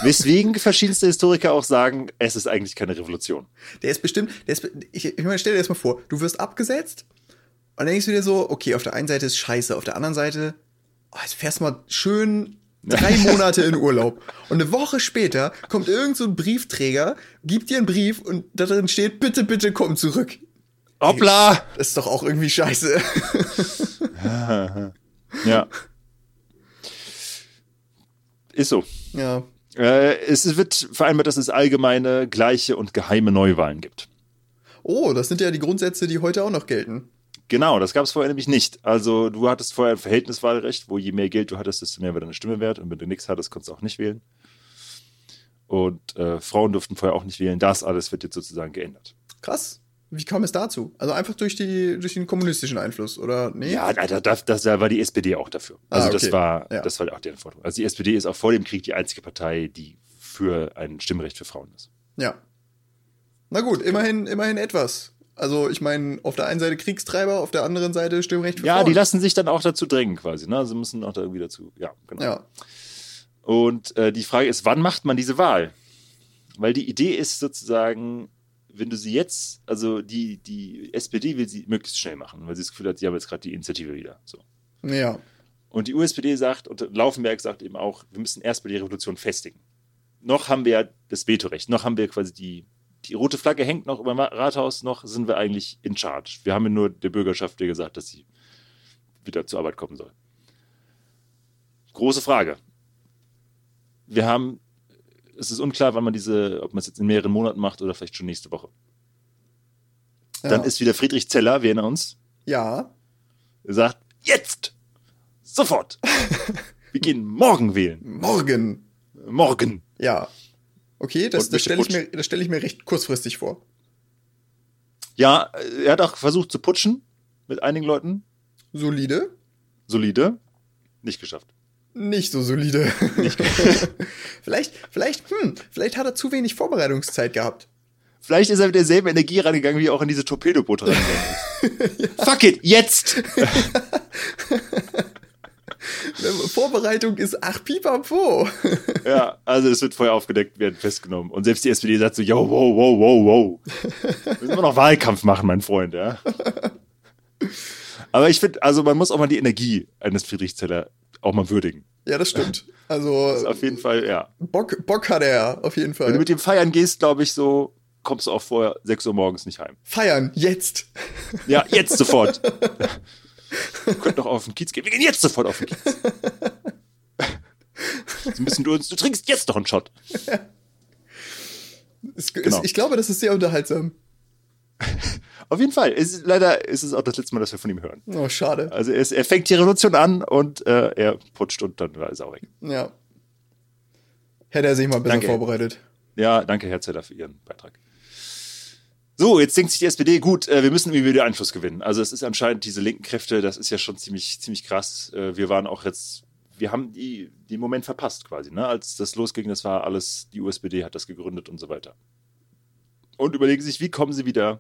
Weswegen verschiedenste Historiker auch sagen, es ist eigentlich keine Revolution. Der ist bestimmt, der ist, ich, ich meine, stell dir das mal vor, du wirst abgesetzt und dann denkst du dir so, okay, auf der einen Seite ist scheiße, auf der anderen Seite, oh, jetzt fährst du mal schön drei Monate in Urlaub. Und eine Woche später kommt irgend so ein Briefträger, gibt dir einen Brief und da drin steht, bitte, bitte komm zurück. Hoppla! Das ist doch auch irgendwie scheiße. Ja. Ist so. ja. Äh, es wird vereinbart, dass es allgemeine, gleiche und geheime Neuwahlen gibt. Oh, das sind ja die Grundsätze, die heute auch noch gelten. Genau, das gab es vorher nämlich nicht. Also du hattest vorher ein Verhältniswahlrecht, wo je mehr Geld du hattest, desto mehr war deine Stimme wert. Und wenn du nichts hattest, konntest du auch nicht wählen. Und äh, Frauen durften vorher auch nicht wählen. Das alles wird jetzt sozusagen geändert. Krass. Wie kam es dazu? Also einfach durch, die, durch den kommunistischen Einfluss, oder? Nee? Ja, Alter, das, das, da war die SPD auch dafür. Also Ah, okay. das war, Ja. das war auch deren Forderung. Also die SPD ist auch vor dem Krieg die einzige Partei, die für ein Stimmrecht für Frauen ist. Ja. Na gut, immerhin, immerhin etwas. Also, ich meine, auf der einen Seite Kriegstreiber, auf der anderen Seite Stimmrecht für Ja, Frauen. die lassen sich dann auch dazu drängen quasi. Ne? Also müssen auch da irgendwie dazu. Ja, genau. Ja. Und äh, die Frage ist, wann macht man diese Wahl? Weil die Idee ist sozusagen, wenn du sie jetzt, also die, die SPD will sie möglichst schnell machen, weil sie das Gefühl hat, sie haben jetzt gerade die Initiative wieder. So. Ja. Und die USPD sagt, und Laufenberg sagt eben auch, wir müssen erstmal die Revolution festigen. Noch haben wir ja das Vetorecht, noch haben wir quasi die, die rote Flagge hängt noch über dem Rathaus, noch sind wir eigentlich in charge. Wir haben ja nur der Bürgerschaft gesagt, dass sie wieder zur Arbeit kommen soll. Große Frage. Wir haben, es ist unklar, wann man diese, ob man es jetzt in mehreren Monaten macht oder vielleicht schon nächste Woche. ja. Dann ist wieder Friedrich Zeller, wir erinnern uns, Ja. sagt, jetzt! Sofort! Wir gehen morgen wählen. Morgen. Morgen. Ja. Okay, das, das stelle ich, mir- das stell ich mir recht kurzfristig vor. Ja, er hat auch versucht zu putschen mit einigen Leuten. Solide. Solide. Nicht geschafft. Nicht so solide. vielleicht, vielleicht, hm, vielleicht hat er zu wenig Vorbereitungszeit gehabt. Vielleicht ist er mit derselben Energie rangegangen, wie er auch in diese Torpedoboote rangegangen ist. Fuck it, jetzt! Vorbereitung ist ach pipapo. Ja, also es wird vorher aufgedeckt, werden festgenommen. Und selbst die SPD sagt so, yo, wow, wow, wow, wow. Müssen wir noch Wahlkampf machen, mein Freund, ja. Aber ich finde, also man muss auch mal die Energie eines Friedrich Zeller auch mal würdigen. Ja, das stimmt. Das Also auf jeden Fall, ja. Bock, Bock hat er, auf jeden Wenn du Fall. mit dem feiern gehst, glaube ich, so kommst du auch vorher 6 Uhr morgens nicht heim. Feiern, jetzt. Ja, jetzt sofort. Wir könnten doch auf den Kiez gehen. Wir gehen jetzt sofort auf den Kiez. So müssen du uns, du trinkst jetzt doch einen Shot. Es, Genau. es, ich glaube, das ist sehr unterhaltsam. Auf jeden Fall. Ist, leider ist es auch das letzte Mal, dass wir von ihm hören. Oh, schade. Also er, ist, er fängt die Revolution an und äh, er putscht und dann ist er auch weg. Ja. Hätte er sich mal besser Danke. vorbereitet. Ja, danke, Herr Zeller, für Ihren Beitrag. So, jetzt denkt sich die SPD, gut, äh, wir müssen irgendwie wieder Einfluss gewinnen. Also es ist anscheinend diese linken Kräfte, das ist ja schon ziemlich, ziemlich krass. Äh, wir waren auch jetzt, wir haben die, den Moment verpasst quasi, ne? Als das losging, das war alles, die USPD hat das gegründet und so weiter. Und überlegen sich, wie kommen sie wieder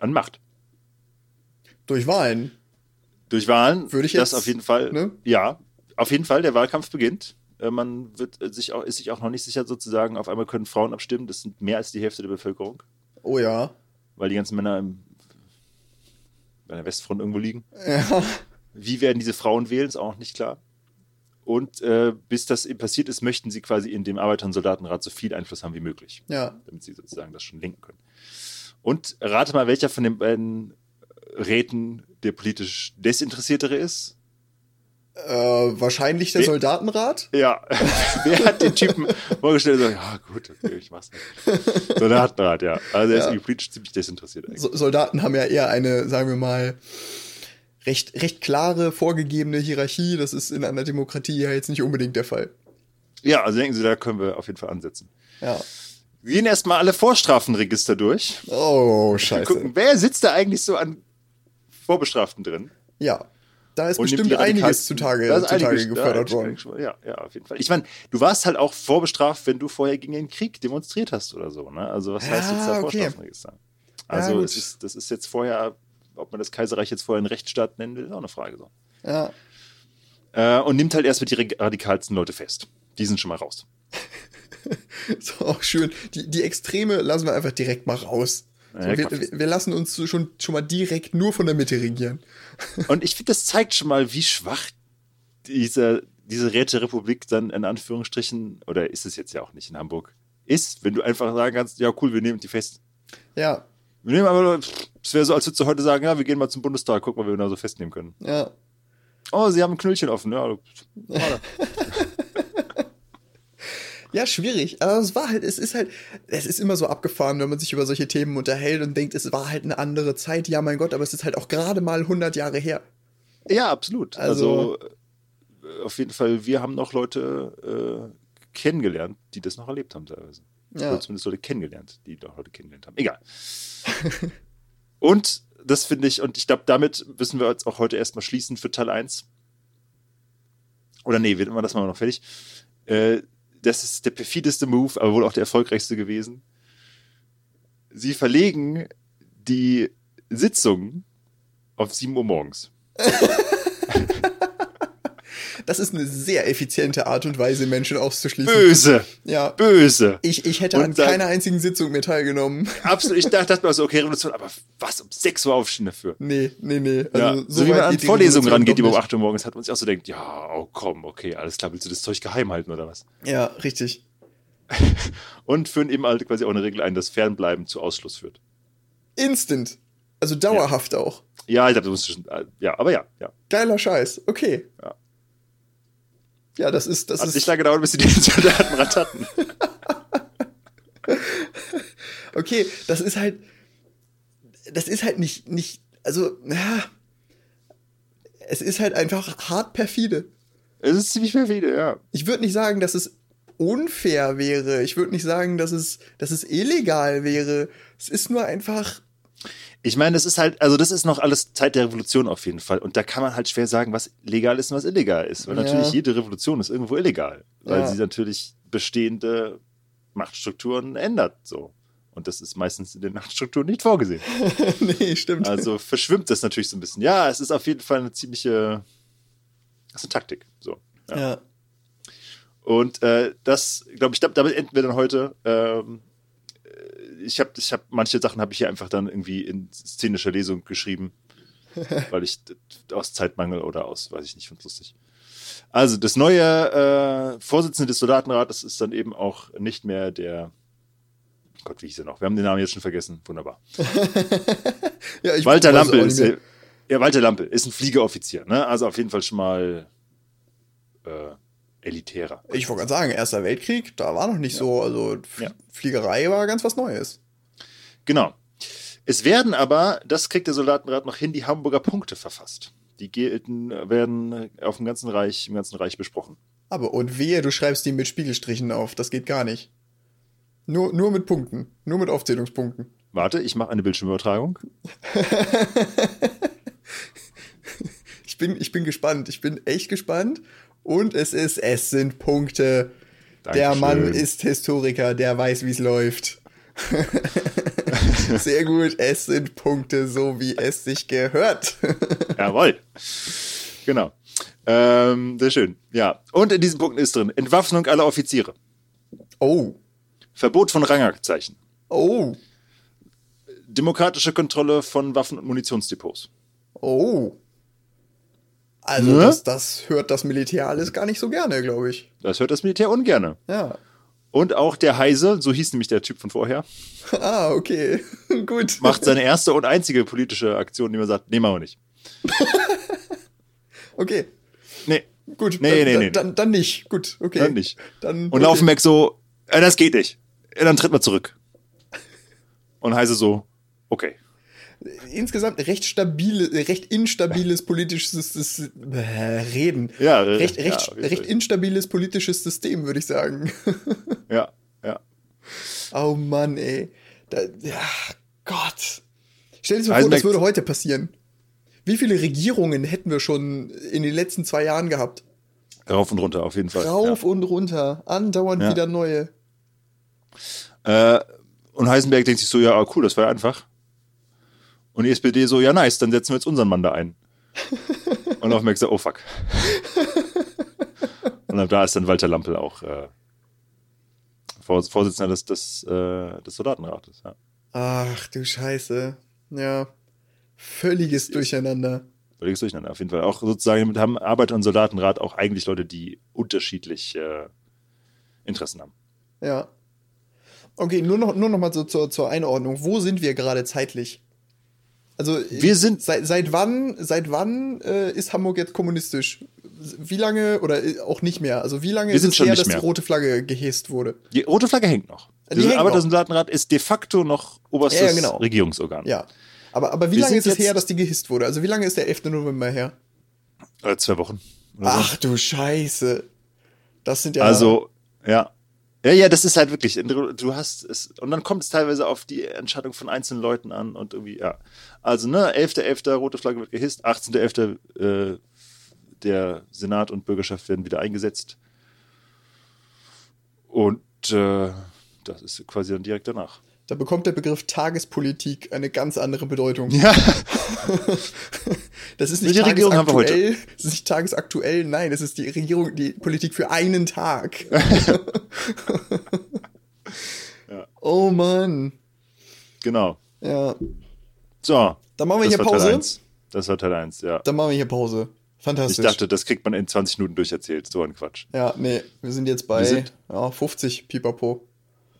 an Macht? Durch Wahlen. Durch Wahlen, Würde ich das jetzt, auf jeden Fall, ne? ja, auf jeden Fall, der Wahlkampf beginnt. Äh, Man wird äh, sich auch, ist sich auch noch nicht sicher sozusagen, auf einmal können Frauen abstimmen, das sind mehr als die Hälfte der Bevölkerung. Oh ja. weil die ganzen Männer im, bei der Westfront irgendwo liegen. Ja. Wie werden diese Frauen wählen, ist auch noch nicht klar. Und äh, bis das eben passiert ist, möchten sie quasi in dem Arbeiter- und Soldatenrat so viel Einfluss haben wie möglich, Ja. damit sie sozusagen das schon lenken können. Und rate mal, welcher von den beiden Räten der politisch desinteressiertere ist. Äh, wahrscheinlich der Soldatenrat? Ja. Wer hat den Typen vorgestellt? So, ja, gut, okay, ich mach's nicht. Soldatenrat, ja. Also er ist ja. politisch ziemlich desinteressiert eigentlich. So Soldaten haben ja eher eine, sagen wir mal, recht, recht klare, vorgegebene Hierarchie. Das ist in einer Demokratie ja jetzt nicht unbedingt der Fall. Ja, also denken Sie, da können wir auf jeden Fall ansetzen. Ja. Wir gehen erstmal alle Vorstrafenregister durch. Oh, scheiße. Gucken, wer sitzt da eigentlich so an Vorbestraften drin? Ja. Da ist bestimmt einiges zutage, da ist zutage einiges, gefördert worden. Ja, ja, auf jeden Fall. Ich meine, du warst halt auch vorbestraft, wenn du vorher gegen den Krieg demonstriert hast oder so. Ne? Also was ja, heißt jetzt da okay. Vorstrafenregister? Also ja, ist, das ist jetzt vorher, ob man das Kaiserreich jetzt vorher einen Rechtsstaat nennen will, ist auch eine Frage so. Ja. Äh, und nimmt halt erst mit die radikalsten Leute fest. Die sind schon mal raus. so auch schön. Die, die Extreme lassen wir einfach direkt mal raus. So, ja, wir, wir, lassen uns schon, schon mal direkt nur von der Mitte regieren. Und ich finde, das zeigt schon mal, wie schwach diese, diese Räterepublik dann in Anführungsstrichen, oder ist es jetzt ja auch nicht in Hamburg, ist, wenn du einfach sagen kannst, ja cool, wir nehmen die fest. Ja. Wir nehmen aber, es wäre so, als würdest du heute sagen, ja, wir gehen mal zum Bundestag, gucken, ob wir da so festnehmen können. Ja. Oh, sie haben ein Knöllchen offen, ja. Ja, schwierig. Aber es war halt, es ist halt, es ist immer so abgefahren, wenn man sich über solche Themen unterhält und denkt, es war halt eine andere Zeit. Ja, mein Gott, aber es ist halt auch gerade mal 100 Jahre her. Ja, absolut. Also, also äh, auf jeden Fall, wir haben noch Leute äh, kennengelernt, die das noch erlebt haben teilweise. Ja. Oder zumindest Leute kennengelernt, die doch Leute kennengelernt haben. Egal. und das finde ich, und ich glaube, damit müssen wir jetzt auch heute erstmal schließen für Teil 1. Oder nee, wird immer das mal noch fertig. Äh, das ist der perfideste Move, aber wohl auch der erfolgreichste gewesen. Sie verlegen die Sitzung auf 7 Uhr morgens. Das ist eine sehr effiziente Art und Weise, Menschen auszuschließen. Böse. Ja. Böse. Ich, ich hätte und an keiner einzigen Sitzung mehr teilgenommen. Absolut. Ich dachte mir so, okay, Revolution, aber was, um 6 Uhr aufstehen dafür? Nee, nee, nee. Also, ja. So, so wie man an Vorlesungen rangeht, die um 8 Uhr morgens hat, man sich auch so denkt, ja, oh komm, okay, alles klar, willst du das Zeug geheim halten oder was? Ja, richtig. und führen eben halt quasi auch eine Regel ein, dass Fernbleiben zu Ausschluss führt. Instant. Also dauerhaft ja. auch. Ja, ich dachte, du musst schon, ja, aber ja, ja. Geiler Scheiß, okay. Ja. Ja, das ist. Das Hat ist nicht lange gedauert, bis sie den Soldatenrad hatten. okay, das ist halt. Das ist halt nicht. nicht also, ja. Es ist halt einfach hart perfide. Es ist ziemlich perfide, ja. Ich würde nicht sagen, dass es unfair wäre. Ich würde nicht sagen, dass es, dass es illegal wäre. Es ist nur einfach ich meine, das ist halt, also das ist noch alles Zeit der Revolution auf jeden Fall. Und da kann man halt schwer sagen, was legal ist und was illegal ist. Weil ja. natürlich jede Revolution ist irgendwo illegal. Weil ja. sie natürlich bestehende Machtstrukturen ändert. So. Und das ist meistens in den Machtstrukturen nicht vorgesehen. nee, stimmt. Also verschwimmt das natürlich so ein bisschen. Ja, es ist auf jeden Fall eine ziemliche. Das ist eine Taktik. So. ja. ja. Und äh, das, glaube ich, damit enden wir dann heute. Ähm, ich habe ich hab, manche Sachen habe ich hier einfach dann irgendwie in szenischer Lesung geschrieben, weil ich aus Zeitmangel oder aus, weiß ich nicht, finde lustig. Also das neue äh, Vorsitzende des Soldatenrates ist dann eben auch nicht mehr der Gott, wie hieß er noch? Wir haben den Namen jetzt schon vergessen. Wunderbar. ja, Walter Lampel ist, ja, Walter Lampel ist ein Fliegeroffizier, ne? Also auf jeden Fall schon mal äh, elitärer. Ich wollte gerade sagen, Erster Weltkrieg, da war noch nicht ja. so, also ja. Fliegerei war ganz was Neues. Genau. Es werden aber, das kriegt der Soldatenrat noch hin, die Hamburger Punkte verfasst. Die gelten, werden auf dem ganzen Reich, im ganzen Reich besprochen. Aber und wehe, du schreibst die mit Spiegelstrichen auf, das geht gar nicht. Nur, nur mit Punkten, nur mit Aufzählungspunkten. Warte, ich mache eine Bildschirmübertragung. ich, bin, ich bin gespannt, ich bin echt gespannt. Und es ist, es sind Punkte. Dankeschön. Der Mann ist Historiker, der weiß, wie es läuft. Sehr gut, es sind Punkte, so wie es sich gehört. Jawohl. Genau. Ähm, sehr schön. Ja. Und in diesen Punkten ist drin: Entwaffnung aller Offiziere. Oh. Verbot von Rangabzeichen. Oh. Demokratische Kontrolle von Waffen- und Munitionsdepots. Oh. Also ne? das, das hört das Militär alles gar nicht so gerne, glaube ich. Das hört das Militär ungerne. Ja. Und auch der Heise, so hieß nämlich der Typ von vorher. ah, okay. Gut. Macht seine erste und einzige politische Aktion, die man sagt, nehmen wir nicht. okay. Nee. Gut, Nee, dann, nee, dann, nee. Dann, dann nicht. Gut, okay. Dann nicht. Dann, Und okay. Laufenberg so, äh, das geht nicht. Äh, dann tritt mal zurück. Und Heise so, okay. Insgesamt recht stabile, recht instabiles politisches Sys- äh, Reden. Ja, äh, recht, ja, recht, recht instabiles politisches System, würde ich sagen. Ja, ja. Oh Mann, ey. Da, ja, Gott. Stell dir mal vor, Heisenberg- das würde heute passieren. Wie viele Regierungen hätten wir schon in den letzten zwei Jahren gehabt? Rauf und runter, auf jeden Fall. Rauf und runter. Andauernd Ja. wieder neue. Ja. Äh, und Heisenberg denkt sich so, ja, cool, das war ja einfach. Und die SPD so, ja, nice, dann setzen wir jetzt unseren Mann da ein. und Laufenberg so, oh fuck. und ab da ist dann Walter Lampel auch äh, Vors- Vorsitzender des, des, äh, des Soldatenrates. Ja. Ach du Scheiße. Ja. Völliges Durcheinander. Völliges Durcheinander, auf jeden Fall. Auch sozusagen damit haben Arbeiter- und Soldatenrat auch eigentlich Leute, die unterschiedlich äh, Interessen haben. Ja. Okay, nur noch, nur noch mal so zur, zur Einordnung. Wo sind wir gerade zeitlich? Also Wir sind- seit, seit wann seit wann äh, ist Hamburg jetzt kommunistisch? Wie lange oder äh, auch nicht mehr? Also wie lange Wir ist sind es her, dass mehr. die rote Flagge gehisst wurde? Die rote Flagge hängt noch. Die Der hängt noch. Und Soldatenrat ist de facto noch oberstes Ja, ja, genau. Regierungsorgan. Ja. Aber, aber wie Wir lange sind ist es her, dass die gehisst wurde? Also wie lange ist der 11. November her? Äh, zwei Wochen. oder so. Ach du Scheiße. Das sind ja. Also, ja. Ja, ja, das ist halt wirklich, du hast es, und dann kommt es teilweise auf die Entscheidung von einzelnen Leuten an und irgendwie, ja. Also, ne, 11.11. rote Flagge wird gehisst, 18.11. Äh, der Senat und Bürgerschaft werden wieder eingesetzt. Und äh, das ist quasi dann direkt danach. Da bekommt der Begriff Tagespolitik eine ganz andere Bedeutung. Ja, Das ist nicht Welche Regierung haben wir heute? tagesaktuell, das ist nicht tagesaktuell, nein, das ist die Regierung, die Politik für einen Tag. Oh Mann. genau. Ja. So. Dann machen wir das hier Pause. 1. Das war Teil 1, ja. Dann machen wir hier Pause. Ich Fantastisch. dachte, das kriegt man in 20 Minuten durcherzählt. So ein Quatsch. ja, nee, wir sind jetzt bei sind- ja, 50 Pipapo.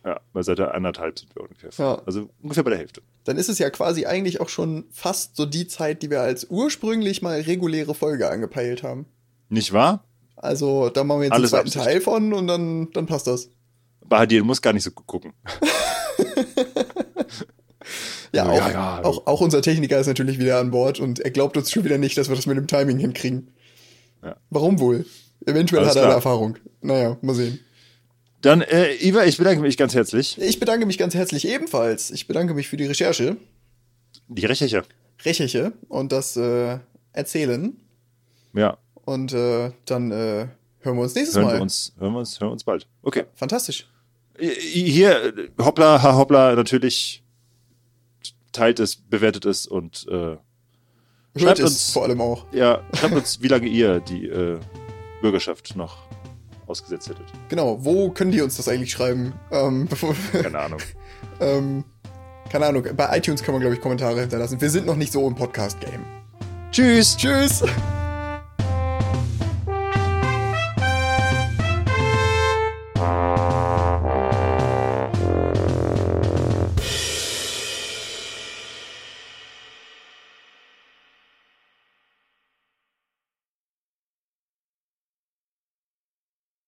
Ja, bei Seite anderthalb sind wir ungefähr. Ja. Also ungefähr bei der Hälfte. Dann ist es ja quasi eigentlich auch schon fast so die Zeit, die wir als ursprünglich mal reguläre Folge angepeilt haben. Nicht wahr? Also, da machen wir jetzt Alles einen zweiten. Teil von und dann, dann passt das. Bahadir muss gar nicht so gucken. Ja, auch, ja, auch, auch unser Techniker ist natürlich wieder an Bord und er glaubt uns schon wieder nicht, dass wir das mit dem Timing hinkriegen. Ja. Warum wohl? Eventuell Alles hat er eine klar. Erfahrung. Naja, mal sehen. Dann, äh, Iva, ich bedanke mich ganz herzlich. Ich bedanke mich ganz herzlich ebenfalls. Ich bedanke mich für die Recherche, Die Recherche. Recherche und das äh, Erzählen. Ja, Und äh, dann äh, hören wir uns nächstes hören Mal. wir uns, hören wir uns, hören wir uns bald. Okay. Fantastisch. Hier, hoppla, ha, hoppla, natürlich teilt es, bewertet es und äh, Hört Schreibt uns- vor allem auch. ja, schreibt uns, wie lange ihr die äh, Bürgerschaft noch ausgesetzt hättet. Genau, wo können die uns das eigentlich schreiben? Ähm, bevor, Keine Ahnung. ähm, keine Ahnung, bei iTunes kann man, glaube ich, Kommentare hinterlassen. Wir sind noch nicht so im Podcast-Game. Tschüss! Tschüss!